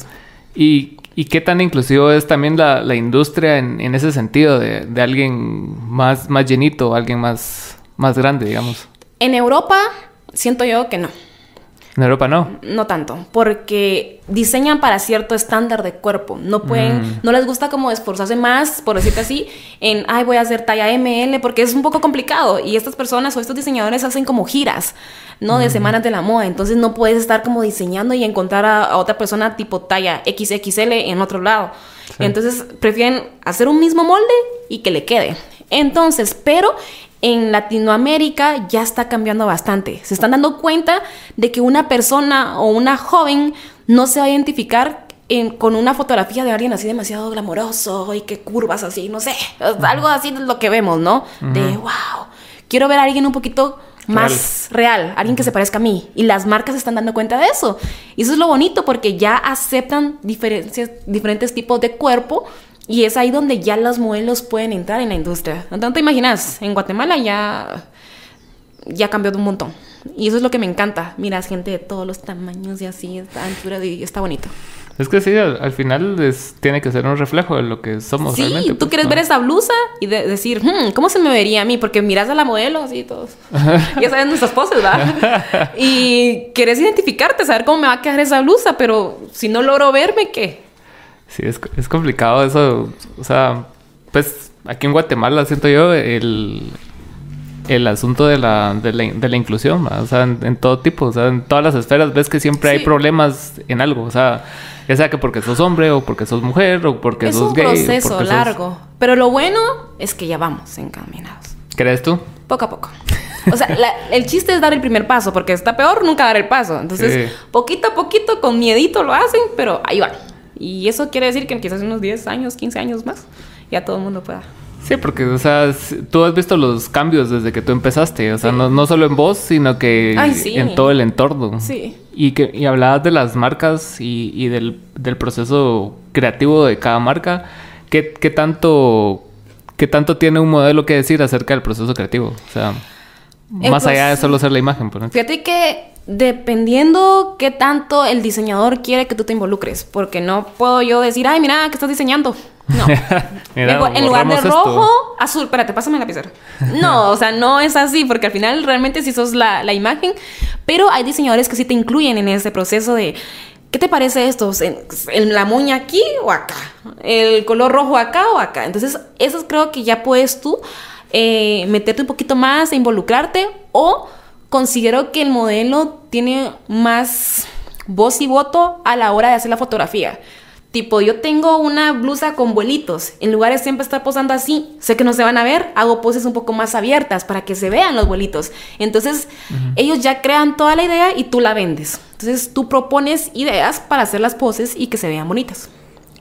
¿Y, ¿Y, qué tan inclusivo es también la, la industria en, en, ese sentido de, de, alguien más, más llenito, alguien más, más grande, digamos? En Europa siento yo que no. En Europa no. No tanto, porque diseñan para cierto estándar de cuerpo. No pueden, mm. no les gusta como esforzarse más, por decirte así, en, ay, voy a hacer talla ML, porque es un poco complicado. Y estas personas o estos diseñadores hacen como giras, ¿no? De mm. semanas de la moda. Entonces no puedes estar como diseñando y encontrar a, otra persona tipo talla XXL en otro lado. Entonces prefieren hacer un mismo molde y que le quede. Entonces, pero en Latinoamérica ya está cambiando bastante. Se están dando cuenta de que una persona o una joven no se va a identificar con una fotografía de alguien así demasiado glamoroso y que curvas así, no sé, algo así de lo que vemos, ¿no? De, wow, quiero ver a alguien un poquito más real, alguien que se parezca a mí. Y las marcas se están dando cuenta de eso. Y eso es lo bonito porque ya aceptan diferentes tipos de cuerpo y es ahí donde ya los modelos pueden entrar en la industria. ¿No te imaginas? En Guatemala ya, ya cambió de un montón. Y eso es lo que me encanta. Miras gente de todos los tamaños y así, esta altura, y está bonito. Es que sí, al, final tiene que ser un reflejo de lo que somos sí, realmente. tú pues, quieres ver esa blusa y decir, hmm, ¿cómo se me vería a mí? Porque miras a la modelo así todos. ya saben nuestras poses, ¿verdad? y quieres identificarte, saber cómo me va a quedar esa blusa, pero si no logro verme, ¿qué? Sí, es, es complicado eso. O sea, pues aquí en Guatemala siento yo el, el asunto de la, de la, de la inclusión, o sea, en, todo tipo, o sea, en todas las esferas ves que siempre hay problemas en algo, o sea, ya sea que porque sos hombre o porque sos mujer o porque sos gay. Es un proceso largo, pero lo bueno es que ya vamos encaminados. ¿Crees tú? Poco a poco. O sea, el chiste es dar el primer paso, porque está peor nunca dar el paso. Entonces, poquito a poquito, con miedito lo hacen, pero ahí van. Y eso quiere decir que quizás unos 10 años, 15 años más, ya todo el mundo pueda. Sí, porque, o sea, tú has visto los cambios desde que tú empezaste, o sea, no, no, solo en vos, sino que en todo el entorno. Sí. Y que y hablabas de las marcas y, y del, del, proceso creativo de cada marca. ¿Qué, ¿Qué, tanto, ¿Qué tanto tiene un modelo que decir acerca del proceso creativo? O sea, eh, más allá de pues, solo ser la imagen. Por fíjate que Dependiendo qué tanto el diseñador quiere que tú te involucres. Porque no puedo yo decir, ay, mira, ¿qué estás diseñando? No. Mira, Digo, en lugar de rojo, esto. azul. Espérate, pásame la lapicero. No, o sea, no es así, porque al final realmente sí sos la, la imagen. Pero hay diseñadores que sí te incluyen en ese proceso de. ¿Qué te parece esto? ¿En, en la moña aquí o acá? ¿El color rojo acá o acá? Entonces, eso creo que ya puedes tú eh, meterte un poquito más e involucrarte. O considero que el modelo tiene más voz y voto a la hora de hacer la fotografía. Tipo, yo tengo una blusa con vuelitos. En lugar de siempre estar posando así, sé que no se van a ver, hago poses un poco más abiertas para que se vean los vuelitos. Entonces, ellos ya crean toda la idea y tú la vendes. Entonces, tú propones ideas para hacer las poses y que se vean bonitas.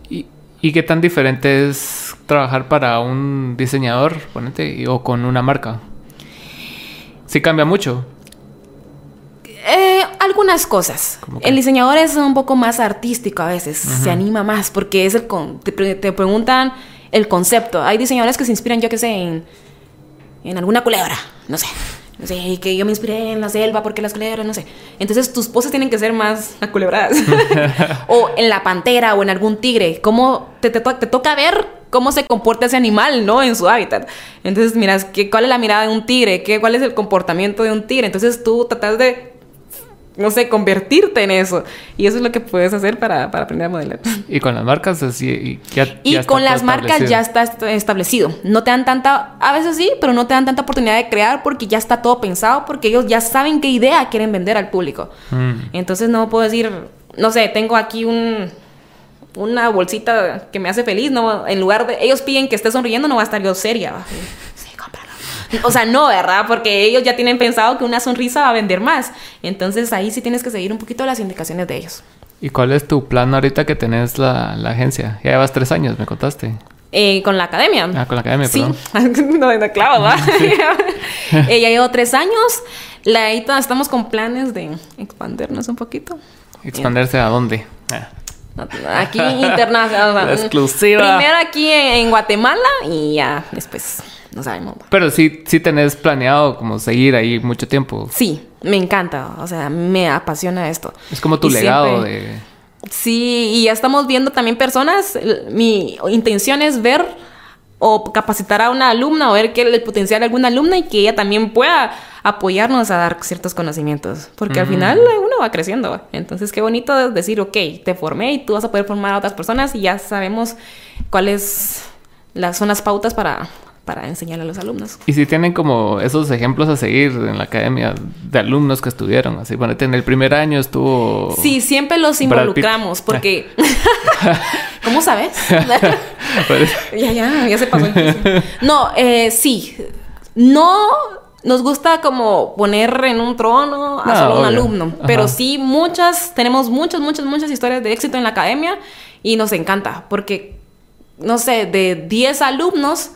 ¿Y, y qué tan diferente es trabajar para un diseñador, ponete, o con una marca? Sí cambia mucho. Eh, algunas cosas. El diseñador es un poco más artístico a veces, se anima más porque es el con- te, pre- te preguntan el concepto. Hay diseñadores que se inspiran, yo qué sé, en, en alguna culebra, no sé. No sé, y que yo me inspiré en la selva porque las culebras, no sé. Entonces tus poses tienen que ser más aculebradas. o en la pantera o en algún tigre. ¿Cómo te, te, to- te toca ver cómo se comporta ese animal, ¿no? En su hábitat. Entonces, miras, ¿qué, ¿cuál es la mirada de un tigre? ¿Qué, ¿Cuál es el comportamiento de un tigre? Entonces tú tratas de no sé, convertirte en eso. Y eso es lo que puedes hacer para, para aprender a modelar. Y con las marcas, así, y ya, Y está con las marcas establecido. ya está est- establecido. No te dan tanta, a veces sí, pero no te dan tanta oportunidad de crear porque ya está todo pensado, porque ellos ya saben qué idea quieren vender al público. Mm. Entonces no puedo decir, no sé, tengo aquí un una bolsita que me hace feliz, no, en lugar de ellos piden que esté sonriendo, no va a estar yo seria. Sí. O sea, no, ¿verdad? Porque ellos ya tienen pensado que una sonrisa va a vender más. Entonces ahí sí tienes que seguir un poquito las indicaciones de ellos. ¿Y cuál es tu plan ahorita que tenés la, la agencia? Ya llevas tres años, me contaste. Eh, con la academia. Ah, con la academia, Sí, perdón. no, no, claro, ¿va? Eh, ya llevo tres años. La, ahí estamos con planes de expandirnos un poquito. ¿Expandirse a dónde? Ah. Aquí internacional. Exclusiva. Primero aquí en, en Guatemala y ya después no sabemos. Pero sí, sí tenés planeado como seguir ahí mucho tiempo. Sí, me encanta. O sea, me apasiona esto. Es como tu Y legado siempre- de... Sí, y ya estamos viendo también personas. Mi intención es ver o capacitar a una alumna o ver qué el potencial de alguna alumna y que ella también pueda apoyarnos a dar ciertos conocimientos. Porque al final eh, uno va creciendo. ¿va? Entonces, qué bonito decir, ok, te formé y tú vas a poder formar a otras personas y ya sabemos cuáles las, son las pautas para, para enseñarle a los alumnos. Y si tienen como esos ejemplos a seguir en la academia de alumnos que estuvieron, así, ponete en el primer año estuvo... Sí, siempre los involucramos porque... ¿Cómo sabes? Ya, ya, ya se pasó. el. No, eh, sí. No nos gusta como poner en un trono a No, solo un obvio. alumno. Pero Ajá. sí, muchas, tenemos muchas, muchas, muchas historias de éxito en la academia y nos encanta porque, no sé, de 10 alumnos,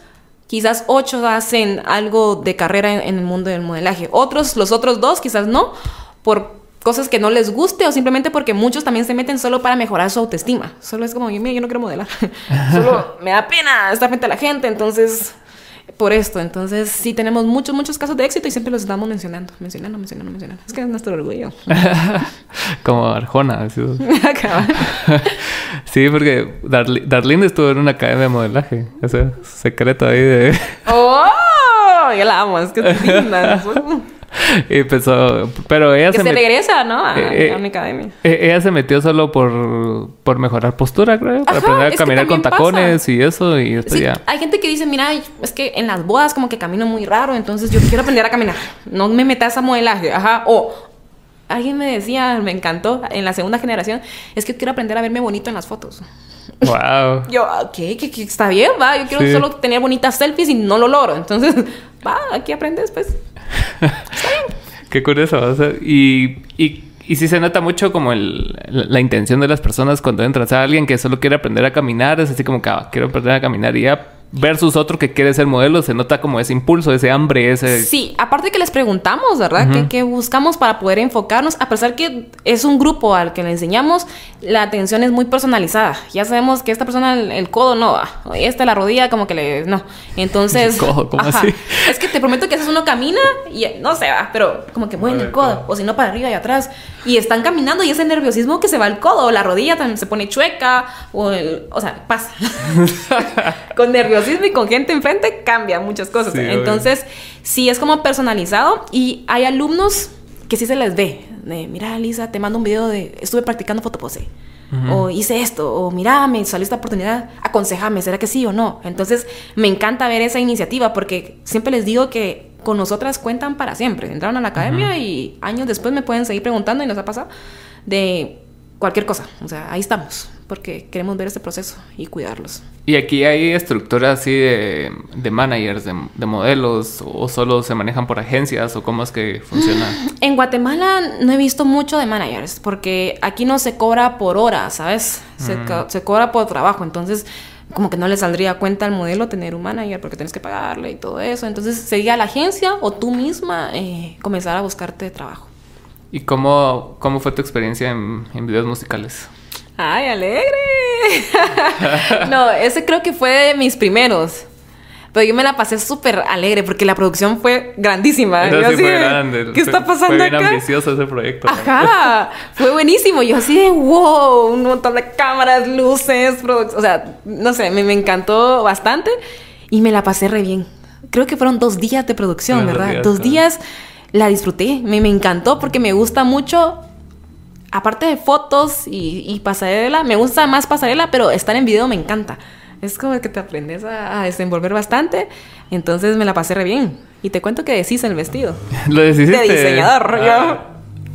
quizás 8 hacen algo de carrera en, en el mundo del modelaje. Otros, los otros dos, quizás no, por cosas que no les guste o simplemente porque muchos también se meten solo para mejorar su autoestima. Solo es como, mira, yo no quiero modelar. solo me da pena estar frente a la gente, entonces por esto. Entonces, sí tenemos muchos, muchos casos de éxito y siempre los estamos mencionando, mencionando, mencionando, mencionando. Es que es nuestro orgullo. como Arjona. así. sí, porque Darlene estuvo en una academia de modelaje. Ese secreto ahí de... ¡Oh! Yo la amo, es que es linda. Y empezó... Pero ella que se, se met- regresa, ¿no? A, Eh, eh, a mi academia. eh, ella se metió solo por, por mejorar postura, creo. Para Ajá, aprender a caminar con también tacones pasa. y eso. Y esto Sí, ya... hay gente que dice, mira, es que en las bodas como que camino muy raro, entonces yo quiero aprender a caminar. No me metas a modelaje, ajá. O alguien me decía, me encantó, en la segunda generación, es que quiero aprender a verme bonito en las fotos. Wow. Yo, ok, que está bien, va. Yo quiero Sí. solo tener bonitas selfies y no lo logro. Entonces, va, aquí aprendes, pues. Qué curioso. y, y, y sí se nota mucho como el, la, la intención de las personas cuando entran. O sea, alguien que solo quiere aprender a caminar es así como que ah, quiero aprender a caminar y ya versus otro que quiere ser modelo, se nota como ese impulso, ese hambre, ese... Sí, aparte que les preguntamos, ¿verdad? ¿Qué, ¿Qué, buscamos para poder enfocarnos? A pesar que es un grupo al que le enseñamos, la atención es muy personalizada. Ya sabemos que esta persona, el, codo no, esta la rodilla como que le... No. Entonces... codo, ¿cómo así? Es que te prometo que a veces uno camina y no se va, pero como que mueve el codo, o si no para arriba y atrás. Y están caminando y ese nerviosismo que se va al codo, o la rodilla también se pone chueca, o el... O sea, pasa. Con nerviosismo y con gente enfrente cambia muchas cosas. Entonces, sí es como personalizado y hay alumnos que sí se les ve. De, mira, Lisa, te mando un video de, estuve practicando fotopose. O hice esto, o mira, me salió esta oportunidad, aconsejame, ¿será que sí o no? Entonces, me encanta ver esa iniciativa porque siempre les digo que con nosotras cuentan para siempre. Entraron a la academia y años después me pueden seguir preguntando y nos ha pasado de cualquier cosa. O sea, ahí estamos, porque queremos ver este proceso y cuidarlos. ¿Y aquí hay estructuras así de, de managers, de, modelos, o solo se manejan por agencias, o cómo es que funciona? En Guatemala no he visto mucho de managers, porque aquí no se cobra por hora, ¿sabes? Se, mm. se cobra por trabajo, entonces como que no le saldría cuenta al modelo tener un manager porque tienes que pagarle y todo eso. Entonces sería la agencia o tú misma eh, comenzar a buscarte trabajo. ¿Y cómo, cómo fue tu experiencia en, videos musicales? ¡Ay, alegre! no, ese creo que fue de mis primeros. Pero yo me la pasé súper alegre porque la producción fue grandísima. Yo así, fue grande. ¿Qué está pasando fue bien ambicioso ese proyecto. Ajá. fue buenísimo. Yo así de wow, un montón de cámaras, luces, o sea, no sé, me, me, encantó bastante y me la pasé re bien. Creo que fueron dos días de producción, ¿verdad? dos días la disfruté, me, me encantó porque me gusta mucho aparte de fotos y, pasarela, me gusta más pasarela, pero estar en video me encanta. Es como que te aprendes a, desenvolver bastante. Entonces me la pasé re bien. Y te cuento que deshice el vestido. Lo deshiciste. De diseñador, ah.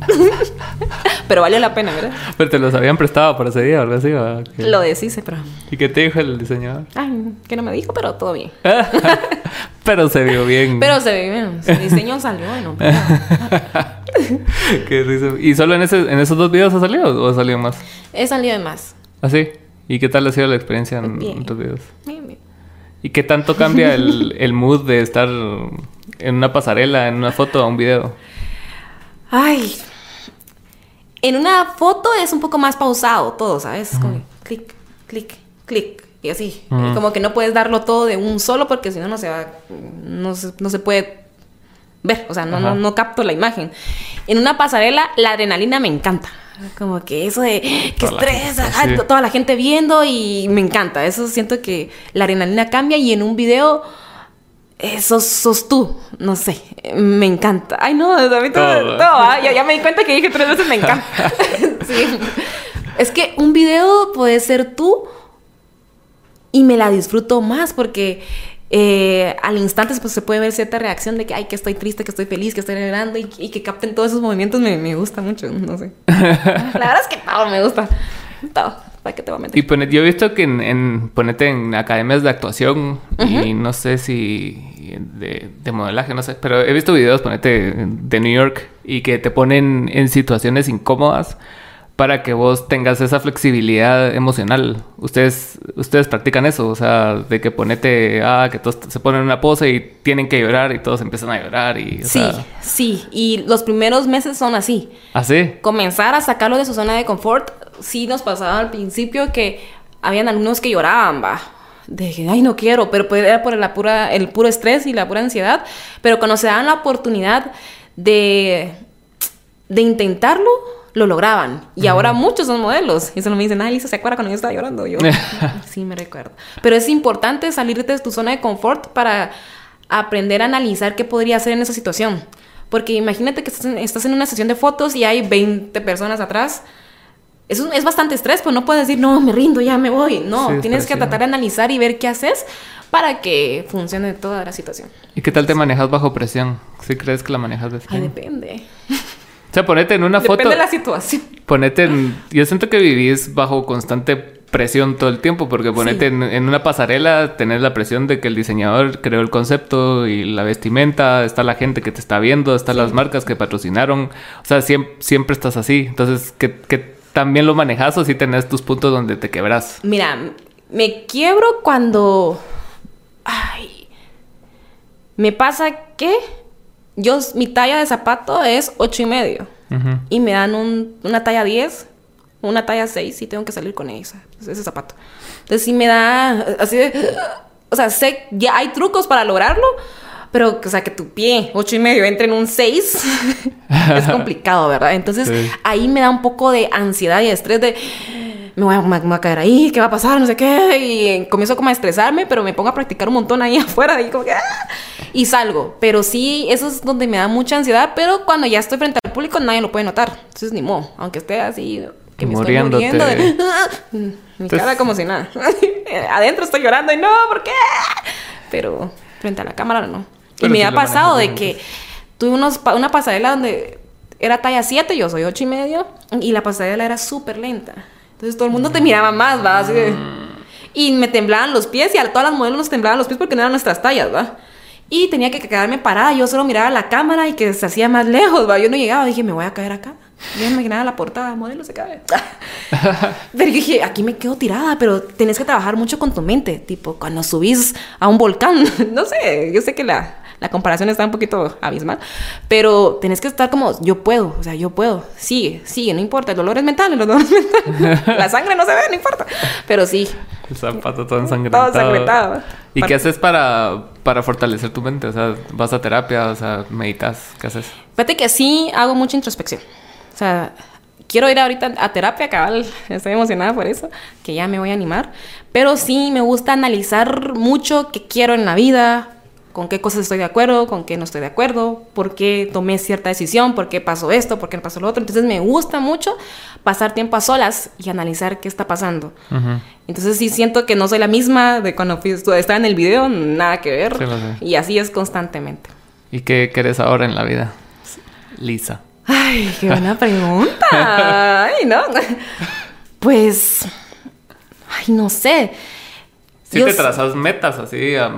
pero valió la pena, ¿verdad? Pero te los habían prestado para ese día, ¿verdad? Sí, Lo deshice, pero... ¿Y qué te dijo el diseñador? Ay, que no me dijo, pero todo bien. pero se vio bien. Pero se vio bien. Su diseño salió bueno. qué risa. ¿Y solo en, ese, en esos dos videos ha salido o ha salido más? He salido de más. ¿Ah, sí? ¿Y qué tal ha sido la experiencia en, tus videos? Bien, bien. ¿Y qué tanto cambia el, el mood de estar en una pasarela, en una foto, a un video? Ay, en una foto es un poco más pausado todo, ¿sabes? Como clic, clic, clic. Y así. Como que no puedes darlo todo de un solo porque si no, no se va. No se, no se puede ver. O sea, no, no, no, capto la imagen. En una pasarela, la adrenalina me encanta. Como que eso de que estrés, toda la gente viendo y me encanta. Eso siento que la adrenalina cambia y en un video eso sos tú, no sé, me encanta. Ay, no, a mí todo, ¿ah? ya, me di cuenta que dije tres veces me encanta. sí. Es que un video puede ser tú y me la disfruto más porque eh, al instante pues, se puede ver cierta reacción de que, ay, que estoy triste, que estoy feliz, que estoy alegrando y, y que capten todos esos movimientos me, me gusta mucho, no sé. la verdad es que todo me gusta, todo. ¿Para qué te voy a meter? Y yo he visto que en, ponete en academias de actuación y no sé si de, de, modelaje, no sé, pero he visto videos, ponete de New York y que te ponen en situaciones incómodas para que vos tengas esa flexibilidad emocional. Ustedes, ustedes practican eso, o sea, de que ponete, ah, que todos se ponen en una pose y tienen que llorar y todos empiezan a llorar y... sí, sí, y los primeros meses son así. ¿Ah, sí? Comenzar a sacarlo de su zona de confort sí nos pasaba al principio que habían algunos que lloraban, va. De que, ay, no quiero, pero era por la pura, el puro estrés y la pura ansiedad. Pero cuando se daban la oportunidad de, de intentarlo, lo lograban. Y ahora muchos son modelos. Y solo me dicen, ay, Lisa, ¿se acuerda cuando yo estaba llorando? Yo, sí, me recuerdo. Pero es importante salir de tu zona de confort para aprender a analizar qué podría hacer en esa situación. Porque imagínate que estás en una sesión de fotos y hay 20 personas atrás es, es bastante estrés, pues no puedes decir, no, me rindo, ya me voy. No, tienes que tratar de analizar y ver qué haces para que funcione toda la situación. ¿Y qué tal te manejas bajo presión? ¿Sí crees que la manejas de Ay, depende. O sea, ponete en una foto. Depende de la situación. Ponete en. Yo siento que vivís bajo constante presión todo el tiempo, porque ponete en, una pasarela, tenés la presión de que el diseñador creó el concepto y la vestimenta, está la gente que te está viendo, están las marcas que patrocinaron. O sea, siempre, siempre estás así. Entonces, ¿qué, qué también lo manejas o si tenés tus puntos donde te quebras? Mira, me quiebro cuando Ay. Me pasa que yo, mi talla de zapato es ocho y medio. Y me dan un, una talla 10, una talla 6 y tengo que salir con esa, ese zapato. Entonces sí me da así de... O sea, sé, ya hay trucos para lograrlo, pero, o sea, que tu pie, ocho y medio, entre en un 6, es complicado, ¿verdad? Entonces ahí me da un poco de ansiedad y estrés de me voy, a, caer ahí, ¿qué va a pasar? No sé qué. Y comienzo como a estresarme, pero me pongo a practicar un montón ahí afuera y como que... ¡ah! Y salgo. Pero sí, eso es donde me da mucha ansiedad, pero cuando ya estoy frente al público nadie lo puede notar. Entonces ni modo, aunque esté así... Que me estoy muriendo de... Mi cara como si nada. Adentro estoy llorando y no, ¿por qué? Pero frente a la cámara no. y me ha pasado de que tuve unos, una pasarela donde era talla 7, yo soy 8 y medio, y la pasarela era súper lenta. Entonces todo el mundo te miraba más, ¿va? Así Y me temblaban los pies y a todas las modelos nos temblaban los pies porque no eran nuestras tallas, ¿va? Y tenía que quedarme parada, yo solo miraba la cámara y que se hacía más lejos, ¿va? Yo no llegaba, dije, me voy a caer acá. Yo me imaginaba la portada, modelo se cae. pero dije, aquí me quedo tirada, pero tenés que trabajar mucho con tu mente, tipo, cuando subís a un volcán, no sé, yo sé que la, la comparación está un poquito abismal, pero tenés que estar como, yo puedo, o sea, yo puedo, sigue, sigue, no importa, el dolor es mental, el dolor es mental, la sangre no se ve, no importa, pero sí. El zapato todo ensangrentado. Todo ensangrentado. ¿Y qué haces para, para fortalecer tu mente? O sea, vas a terapia, o sea, meditas, ¿qué haces? Fíjate que sí hago mucha introspección. O sea, quiero ir ahorita a terapia, cabal, estoy emocionada por eso, que ya me voy a animar, pero sí me gusta analizar mucho qué quiero en la vida, con qué cosas estoy de acuerdo, con qué no estoy de acuerdo, por qué tomé cierta decisión, por qué pasó esto, por qué pasó lo otro. Entonces me gusta mucho pasar tiempo a solas y analizar qué está pasando. Entonces sí siento que no soy la misma de cuando fui, estaba en el video, nada que ver. y así es constantemente. ¿Y qué querés ahora en la vida, Lisa? Ay, qué buena pregunta. Ay, no. Pues, ay, no sé. ¿Sí te trazas metas así a,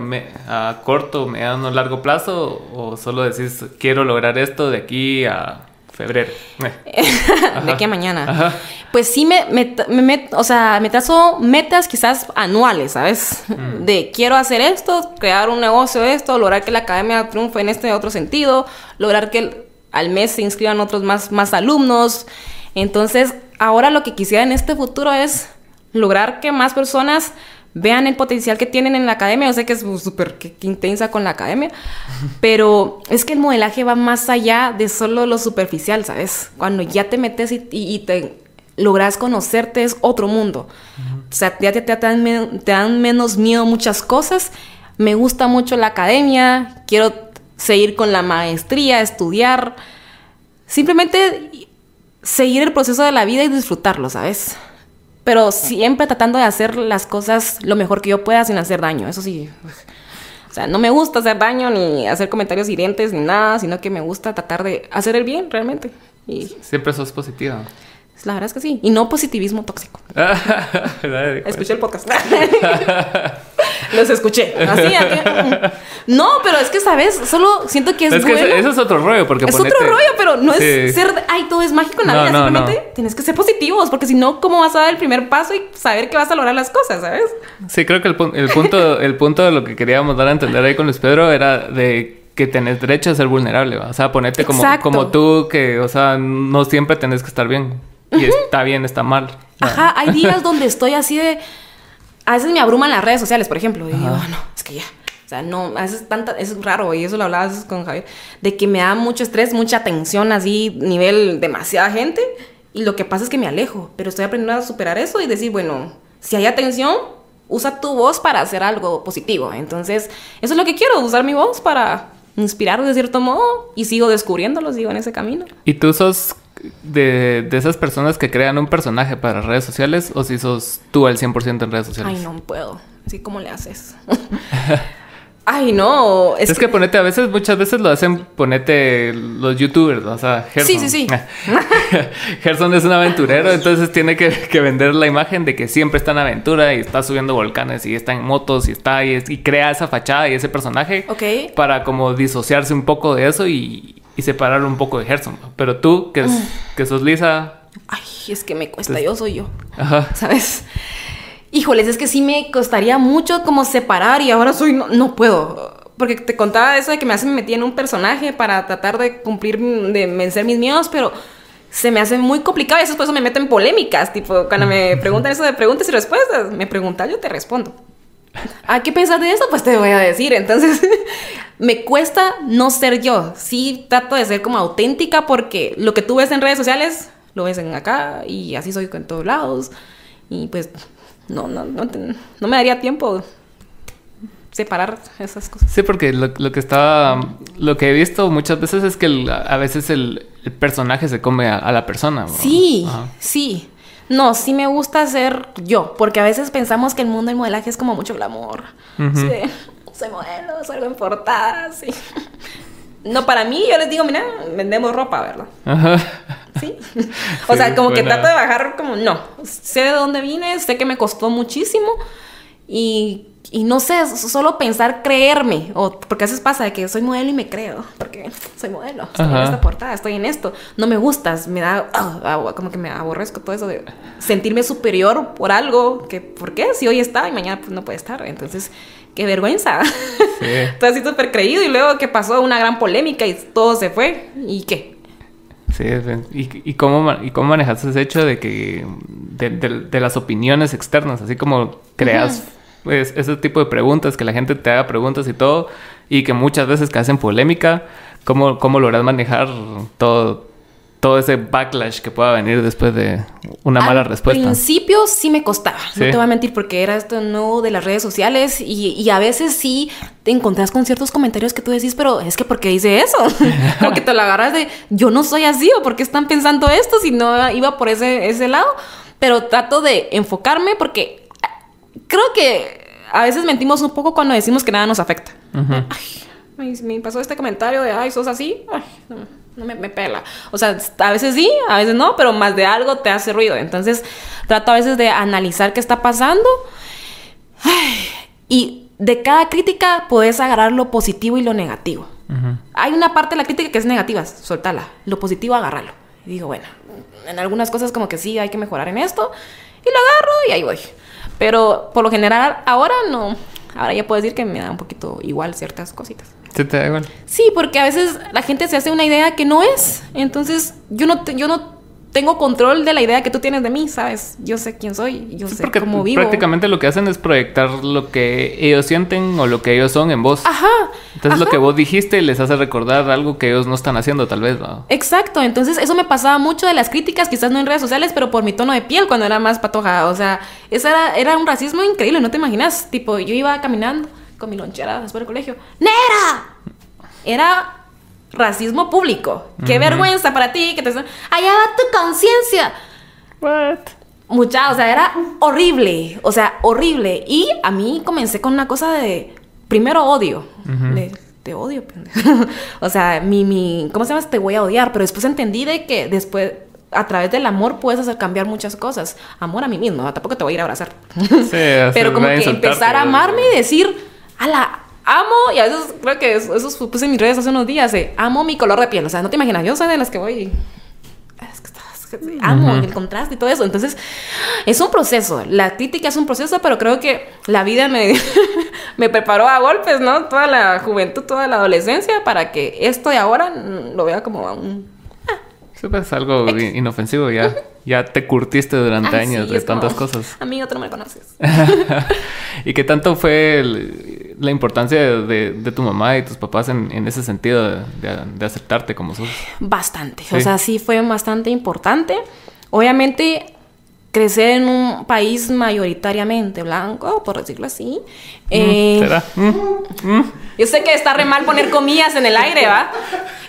a corto, mediano, largo plazo? ¿O solo decís, quiero lograr esto de aquí a febrero? de aquí a mañana. Pues sí, me, me, o sea, me trazo metas quizás anuales, ¿sabes? Mm. De quiero hacer esto, crear un negocio de esto, lograr que la academia triunfe en este otro sentido, lograr que al mes se inscriban otros más, más alumnos. Entonces, ahora lo que quisiera en este futuro es lograr que más personas vean el potencial que tienen en la academia. Yo sé que es súper intensa con la academia, pero es que el modelaje va más allá de solo lo superficial, ¿sabes? Cuando ya te metes y, te logras conocerte es otro mundo. O sea, ya te, te, dan, te dan menos miedo muchas cosas. Me gusta mucho la academia, quiero seguir con la maestría, estudiar. Simplemente seguir el proceso de la vida y disfrutarlo, ¿sabes? Pero siempre tratando de hacer las cosas lo mejor que yo pueda sin hacer daño. Eso sí. O sea, no me gusta hacer daño ni hacer comentarios hirientes ni nada, sino que me gusta tratar de hacer el bien realmente. Y siempre sos positiva. La verdad es que sí. Y no positivismo tóxico. Escuché el podcast. Los escuché. Así, No, pero es que, ¿sabes? Solo siento que es, es que eso es otro rollo. Porque es otro rollo, pero no es ser... Ay, todo es mágico en la vida. Simplemente tienes que ser positivos. Porque si no, ¿cómo vas a dar el primer paso y saber que vas a lograr las cosas, ¿sabes? Sí, creo que el, el punto, el punto de lo que queríamos dar a entender ahí con Luis Pedro era de que tenés derecho a ser vulnerable, o sea, ponerte como, como tú, que, o sea, no siempre tenés que estar bien. Y está bien, está mal. Ajá, hay días donde estoy así de... A veces me abruman las redes sociales, por ejemplo. Y digo, no, es que ya. O sea, no, a veces tanta, es raro, y eso lo hablaba con Javier, de que me da mucho estrés, mucha tensión, así, nivel demasiada gente. Y lo que pasa es que me alejo, pero estoy aprendiendo a superar eso y decir, bueno, si hay atención, usa tu voz para hacer algo positivo. Entonces, eso es lo que quiero, usar mi voz para inspirar de cierto modo y sigo descubriéndolo, sigo en ese camino. ¿Y tú sos de, de, esas personas que crean un personaje para redes sociales o si sos tú al 100% en redes sociales? Ay, no puedo. Así como le haces. Ay, no. Es, que... ponete, a veces, muchas veces lo hacen, ponete los youtubers, o sea, Gerson. Sí, sí, sí. Gerson es un aventurero, entonces tiene que, vender la imagen de que siempre está en aventura y está subiendo volcanes y está en motos y está y, y crea esa fachada y ese personaje. Ok. Para como disociarse un poco de eso y, y separarlo un poco de Gerson. Pero tú, que, que sos Lisa... Ay, es que me cuesta, yo soy yo. Ajá. ¿Sabes? híjoles, es que sí me costaría mucho como separar y ahora soy, no, no puedo. Porque te contaba eso de que me hace me metí en un personaje para tratar de cumplir, de vencer mis miedos, pero se me hace muy complicado y eso por eso me meto en polémicas. Tipo, cuando me preguntan eso de preguntas y respuestas, me preguntan, yo te respondo. ¿A qué piensas de eso? Pues te voy a decir. Entonces, me cuesta no ser yo. Sí trato de ser como auténtica porque lo que tú ves en redes sociales, lo ves en acá y así soy en todos lados. Y pues no, no, no, no me daría tiempo separar esas cosas. Sí, porque lo, que estaba, lo que he visto muchas veces es que a veces el, personaje se come a, la persona. Sí, sí. No, sí me gusta ser yo, porque a veces pensamos que el mundo del modelaje es como mucho glamour. sí, soy modelo, salgo en portadas, sí. No, para mí, yo les digo, mira, vendemos ropa, ¿verdad? Ajá. ¿Sí? o sea, como que trato de bajar como, no, sé de dónde vine, sé que me costó muchísimo y, y no sé, solo pensar creerme, o porque a veces pasa de que soy modelo y me creo, porque soy modelo, estoy en esta portada, estoy en esto, no me gustas, me da, ah, como que me aborrezco todo eso de sentirme superior por algo, que, ¿por qué? Si hoy está y mañana pues, no puede estar, entonces qué vergüenza. Sí. Todo así súper creído y luego que pasó una gran polémica y todo se fue. ¿Y qué? Sí, ¿y, y cómo, y cómo manejas ese hecho de que de, de, las opiniones externas, así como creas pues, ese tipo de preguntas, que la gente te haga preguntas y todo, y que muchas veces que hacen polémica, ¿cómo, cómo logras manejar todo, todo ese backlash que pueda venir después de una mala respuesta. Al principio sí me costaba, no te voy a mentir, porque era esto nuevo de las redes sociales y, a veces sí te encontrás con ciertos comentarios que tú decís, pero es que ¿por qué dice eso? Como que te lo agarras de, yo no soy así o ¿por qué están pensando esto si no iba por ese, ese lado? Pero trato de enfocarme porque creo que a veces mentimos un poco cuando decimos que nada nos afecta. Ay, me pasó este comentario de, ay, sos así. Ay, no me, pela. O sea, a veces sí, a veces no, pero más de algo te hace ruido. Entonces, trato a veces de analizar qué está pasando. y de cada crítica puedes agarrar lo positivo y lo negativo. Hay una parte de la crítica que es negativa, soltala. Lo positivo, agarrarlo. Y digo, bueno, en algunas cosas como que sí hay que mejorar en esto. Y lo agarro y ahí voy. Pero por lo general, ahora no. Ahora ya puedo decir que me da un poquito igual ciertas cositas. ¿Te, te da igual? Sí, porque a veces la gente se hace una idea que no es. Entonces, yo no, yo no tengo control de la idea que tú tienes de mí, ¿sabes? Yo sé quién soy, yo sé cómo vivo. Prácticamente lo que hacen es proyectar lo que ellos sienten o lo que ellos son en vos. Ajá. Entonces lo que vos dijiste les hace recordar algo que ellos no están haciendo, tal vez, ¿no? Exacto. Entonces eso me pasaba mucho de las críticas, quizás no en redes sociales, pero por mi tono de piel cuando era más patoja. O sea, eso era, era un racismo increíble, no te imaginas. Tipo, yo iba caminando con mi lonchera después del colegio. ¡Nera! Era racismo público. Qué vergüenza para ti que te allá va tu conciencia. What? Mucha, o sea, era horrible, o sea, horrible. Y a mí comencé con una cosa de primero odio. te odio, o sea, mi, mi, ¿cómo se llama? Te voy a odiar, pero después entendí de que después a través del amor puedes hacer cambiar muchas cosas. Amor a mí mismo, tampoco te voy a ir a abrazar. Sí, pero como que empezar a amarme y decir, ala, amo, y a veces creo que eso, eso puse en mis redes hace unos días, eh, amo mi color de piel. O sea, no te imaginas, yo soy de las que voy. Es que amo el contraste y todo eso. Entonces, es un proceso. La crítica es un proceso, pero creo que la vida me, me preparó a golpes, ¿no? Toda la juventud, toda la adolescencia, para que esto de ahora lo vea como un es algo inofensivo, ya, ya te curtiste durante años de tantas cosas. A mí otro me conoces. ¿Y qué tanto fue la importancia de, tu mamá y tus papás en, ese sentido de, aceptarte como sos? Bastante, o sea, sí fue bastante importante. Obviamente crecer en un país mayoritariamente blanco, por decirlo así. Mm, eh, ¿Será? Mm, mm. Yo sé que está re mal poner comillas en el aire, ¿va?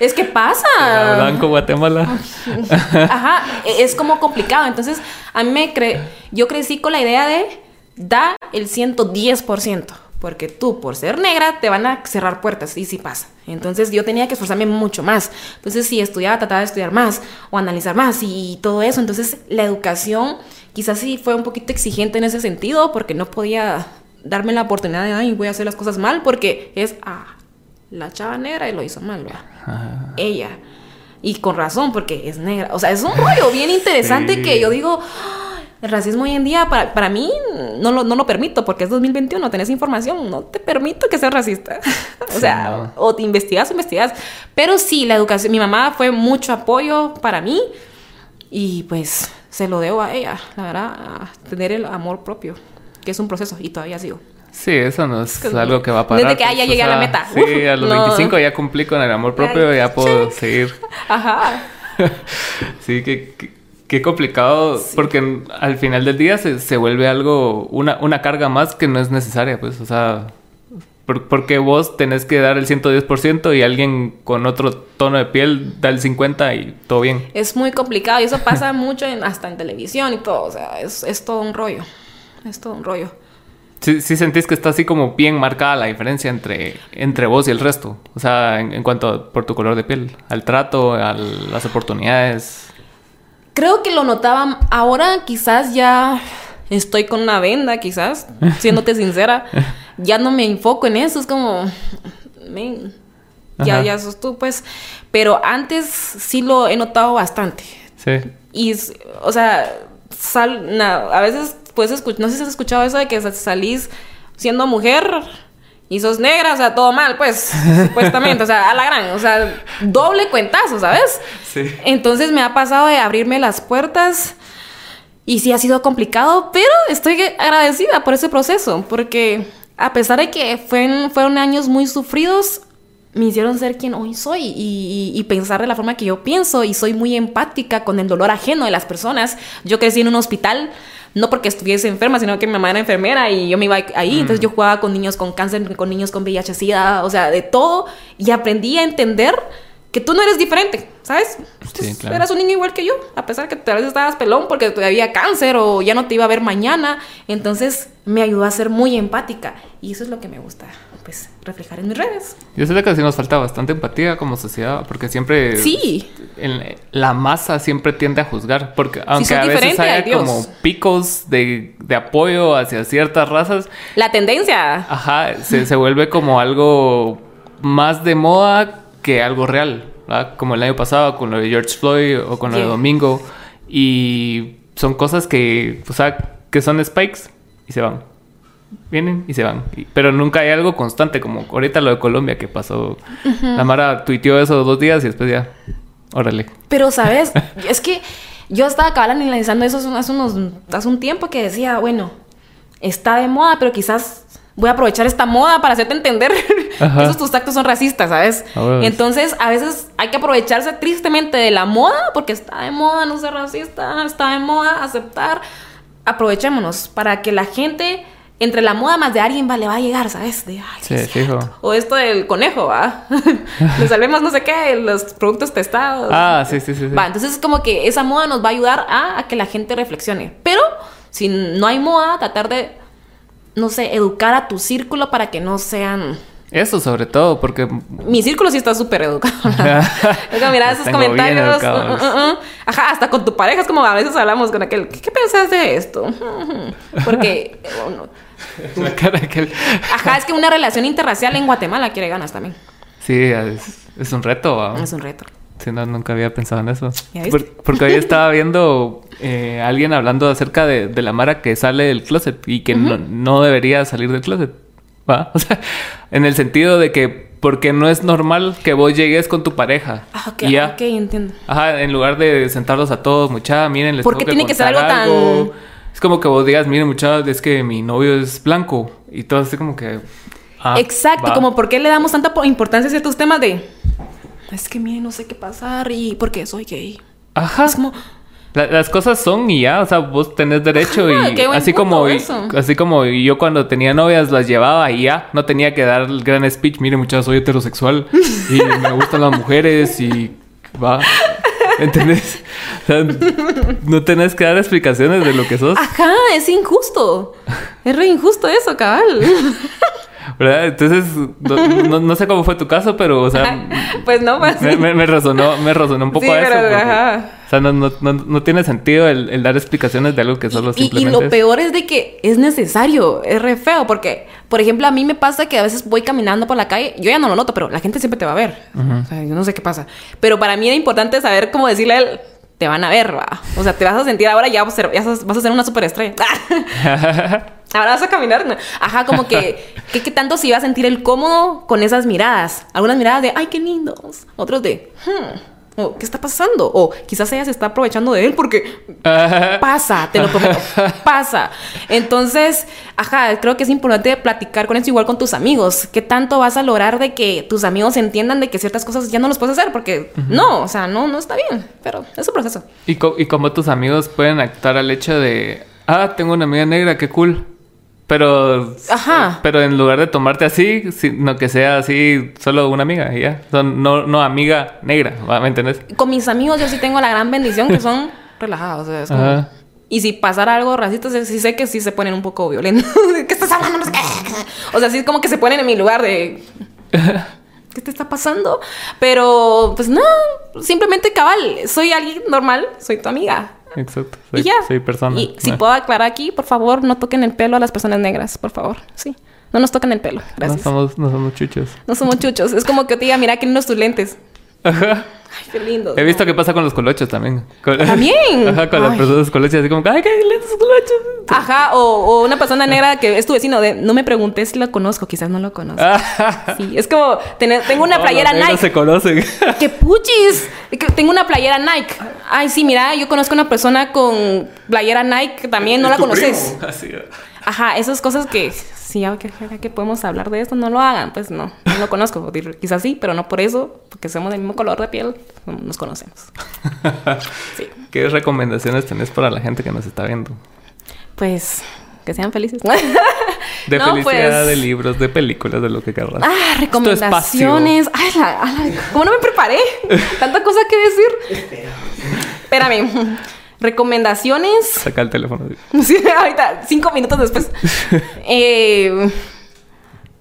Es que pasa. Blanco, Guatemala. Ajá, e, es como complicado. Entonces, a mí me cre yo crecí con la idea de da el 110% porque tú por ser negra te van a cerrar puertas y sí pasa. Entonces yo tenía que esforzarme mucho más. Entonces si estudiaba, trataba de estudiar más o analizar más y, todo eso. Entonces la educación quizás sí fue un poquito exigente en ese sentido porque no podía darme la oportunidad de, ay, voy a hacer las cosas mal porque es, ah, la chava negra y lo hizo mal, ¿verdad? Ella. Y con razón porque es negra. O sea, es un rollo bien interesante que yo digo El racismo hoy en día, para, para mí, no lo, no lo permito, porque es 2021, tenés información, no te permito que seas racista. o sea, o te investigas o investigas. Pero sí, la educación, mi mamá fue mucho apoyo para mí y pues se lo debo a ella, la verdad, a tener el amor propio, que es un proceso y todavía sigo. Sí, eso no es algo que va a parar. Desde que ah, ya pues, llegué o a la sea, meta. Sí, a los No. 25 ya cumplí con el amor propio, ya puedo seguir. Ajá. sí, que, que- qué complicado, porque al final del día se, se vuelve algo, una, una carga más que no es necesaria, pues, o sea, por- porque vos tenés que dar el 110% y alguien con otro tono de piel da el 50% y todo bien. Es muy complicado y eso pasa mucho en- hasta en televisión y todo. O sea, es, es todo un rollo. Es todo un rollo. Sí, sí sentís que está así como bien marcada la diferencia entre, entre vos y el resto, o sea, en, en cuanto a, por tu color de piel, al trato, a las oportunidades. Creo que lo notaba ahora, quizás ya estoy con una venda, quizás, siéndote sincera. Ya no me enfoco en eso, es como, ya, Ajá. ya sos tú, pues. Pero antes sí lo he notado bastante. Sí. Y, o sea, sal, na- a veces puedes escuchar, no sé si has escuchado eso de que sa- salís siendo mujer y sos negra, o sea, todo mal, pues, supuestamente, o sea, a la gran, o sea, doble cuentazo, ¿sabes? Sí. Entonces me ha pasado de abrirme las puertas y sí ha sido complicado, pero estoy agradecida por ese proceso, porque a pesar de que fueron, fueron años muy sufridos, me hicieron ser quien hoy soy y, y- y pensar de la forma que yo pienso y soy muy empática con el dolor ajeno de las personas. Yo crecí en un hospital, no porque estuviese enferma, sino que mi mamá era enfermera y yo me iba ahí, entonces yo jugaba con niños con cáncer, con niños con VIH, SIDA, o sea, de todo y aprendí a entender que tú no eres diferente, ¿sabes? Claro. Eras un niño igual que yo, a pesar que tal vez estabas pelón porque había cáncer o ya no te iba a ver mañana. Entonces me ayudó a ser muy empática y eso es lo que me gusta, pues, reflejar en mis redes. Yo sé que sí nos falta bastante empatía como sociedad, porque siempre... Sí. en- la masa siempre tiende a juzgar, porque aunque a veces haya como picos de, de apoyo hacia ciertas razas, La tendencia. ajá, se, se vuelve como algo más de moda que algo real, ¿verdad? Como el año pasado con lo de George Floyd o con lo de. Domingo, y son cosas que, o sea, que son spikes y se van. Vienen y se van. Pero nunca hay algo constante, como ahorita lo de Colombia que pasó. La Mara tuiteó eso dos días y después ya, órale. Pero, ¿sabes? es que yo estaba cabal analizando eso hace unos, hace un tiempo que decía, bueno, está de moda, pero quizás voy a aprovechar esta moda para hacerte entender que esos tus actos son racistas, ¿sabes? Entonces, a veces hay que aprovecharse tristemente de la moda, porque está de moda no ser racista, está de moda aceptar. Aprovechémonos para que la gente, entre la moda más de alguien, va, le va a llegar, ¿sabes? De, ay, Sí, fijo. O esto del conejo, ¿va? Le salvemos no sé qué, los productos testados. Ah, sí, sí, sí. sí. Va, entonces es como que esa moda nos va a ayudar a, a que la gente reflexione. Pero si no hay moda, tratar de, no sé, educar a tu círculo para que no sean... Eso sobre todo, porque Mi círculo sí está súper educado. mira, esos comentarios... uh, uh, uh. Ajá, hasta con tu pareja es como a veces hablamos con aquel... ¿Qué, qué pensás de esto? Porque... bueno, la cara que él- ajá, es que una relación interracial en Guatemala quiere ganas también. Sí, es, es un reto. ¿va? Es un reto. Sí, no, nunca había pensado en eso. Porque hoy estaba viendo eh, alguien hablando acerca de, de la Mara que sale del closet y que no, no debería salir del closet. ¿Va? O sea, en el sentido de que porque no es normal que vos llegues con tu pareja. Ah, ok, ya. ok, entiendo. Ajá, en lugar de sentarlos a todos, mucha, miren, les ¿Por qué tiene que ser algo tan- Es como que vos digas, miren, mucha, es que mi novio es blanco. Y todo así como que... ah, Exacto, va. como por qué le damos tanta po- importancia a ciertos temas de... Es que miren, no sé qué pasar y porque soy gay. Ajá. Es como... La- las cosas son y ya, o sea, vos tenés derecho Ajá, y así como así como yo cuando tenía novias las llevaba y ya, no tenía que dar el gran speech, mire muchachos, soy heterosexual y me gustan las mujeres y va, ¿entendés? O sea, no tenés que dar explicaciones de lo que sos, Ajá, es injusto. Es re injusto eso, cabal. ¿verdad? Entonces, no, no- sé cómo fue tu caso, pero, o sea, pues no, pues... me, me- me resonó, me resonó un poco Sí, a eso. pero, porque, ajá. O sea, no, no, no, tiene sentido el, el dar explicaciones de algo que solo Y, y simplemente lo peor es de que es necesario, es re feo, porque, por ejemplo, a mí me pasa que a veces voy caminando por la calle, yo ya no lo noto, pero la gente siempre te va a ver. O sea, yo no sé qué pasa. Pero para mí era importante saber cómo decirle a él, te van a ver, va. O sea, te vas a sentir ahora ya, vas a ser una superestrella. ahora vas a caminar. Ajá, como que, ¿qué, tanto se iba a sentir el cómodo con esas miradas? Algunas miradas de, ay, qué lindos. Otros de, hmm o, ¿qué está pasando? O quizás ella se está aprovechando de él porque pasa, te lo prometo, pasa. Entonces, ajá, creo que es importante platicar con eso igual con tus amigos. ¿Qué tanto vas a lograr de que tus amigos entiendan de que ciertas cosas ya no los puedes hacer? Porque no, o sea, no, no está bien, pero es un proceso. ¿Y, ¿Y cómo tus amigos pueden actuar al hecho de, ah, tengo una amiga negra, qué cool? Pero, Ajá. pero en lugar de tomarte así, sino que sea así solo una amiga y ya. Son, no, no amiga negra, ¿me entiendes? Con mis amigos yo sí tengo la gran bendición que son relajados. O sea, Y si pasara algo racista, sí sé que sí se ponen un poco violentos. ¿Qué estás hablando? O sea, sí es como que se ponen en mi lugar de... ¿Qué te está pasando? Pero, pues no, simplemente cabal, soy alguien normal, soy tu amiga. Exacto. Soy, y ya. Soy persona. Y si puedo aclarar aquí, por favor, no toquen el pelo a las personas negras, por favor. Sí. No nos toquen el pelo. Gracias. No somos, no somos chuchos. No somos chuchos. Es como que te diga, mira, que no tus lentes. Ajá. Ay, qué lindo. He visto qué pasa con los colochos también. También. Ajá, con las personas colochas, así como, ay, qué lindos colochos. Ajá, o, una persona negra que es tu vecino, de, no me preguntes si lo conozco, quizás no lo conozco. sí, es como, tengo una playera Nike. se conocen. ¡Qué puchis! Tengo una playera Nike. Ay, sí, mira, yo conozco una persona con playera Nike también, no la conoces. Ajá, esas cosas que si ya que, que, podemos hablar de esto, no lo hagan. Pues no, no lo conozco. Quizás sí, pero no por eso, porque somos del mismo color de piel, nos conocemos. Sí. ¿Qué recomendaciones tenés para la gente que nos está viendo? Pues que sean felices. De felicidad, pues de libros, de películas, de lo que querrás. Ah, recomendaciones. Ay, la, ¿Cómo no me preparé? Tanta cosa que decir. Espérame. Recomendaciones. Saca el teléfono. Sí, ahorita, cinco minutos después. Eh,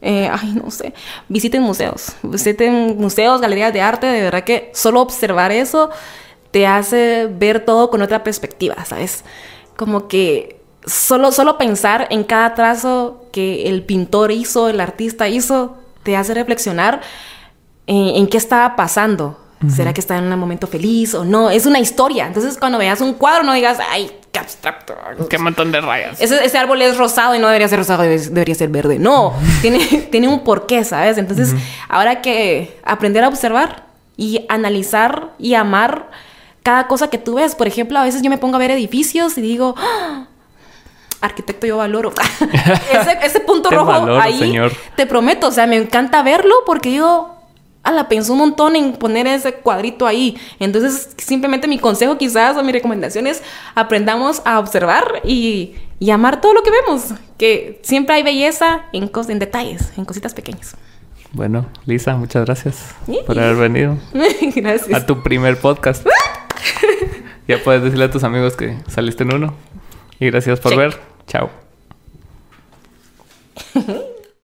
eh, ay, no sé. Visiten museos. Visiten museos, galerías de arte. De verdad que solo observar eso te hace ver todo con otra perspectiva, ¿sabes? Como que solo, solo pensar en cada trazo que el pintor hizo, el artista hizo, te hace reflexionar en, en qué estaba pasando ¿Será que está en un momento feliz o no? Es una historia. Entonces, cuando veas un cuadro, no digas, ay, qué abstracto. Qué montón de rayas. Ese, árbol es rosado y no debería ser rosado, debería ser verde. No, tiene, tiene un porqué, ¿sabes? Entonces, ahora que aprender a observar y analizar y amar cada cosa que tú ves. Por ejemplo, a veces yo me pongo a ver edificios y digo, ¡Ah! arquitecto yo valoro. ese, punto rojo ahí, te prometo, o sea, me encanta verlo porque yo la pensó un montón en poner ese cuadrito ahí. Entonces, simplemente mi consejo quizás o mi recomendación es aprendamos a observar y, y amar todo lo que vemos. Que siempre hay belleza en, en detalles, en cositas pequeñas. Bueno, Lisa, muchas gracias por haber venido. gracias. A tu primer podcast. ya puedes decirle a tus amigos que saliste en uno. Y gracias por ver. Chao.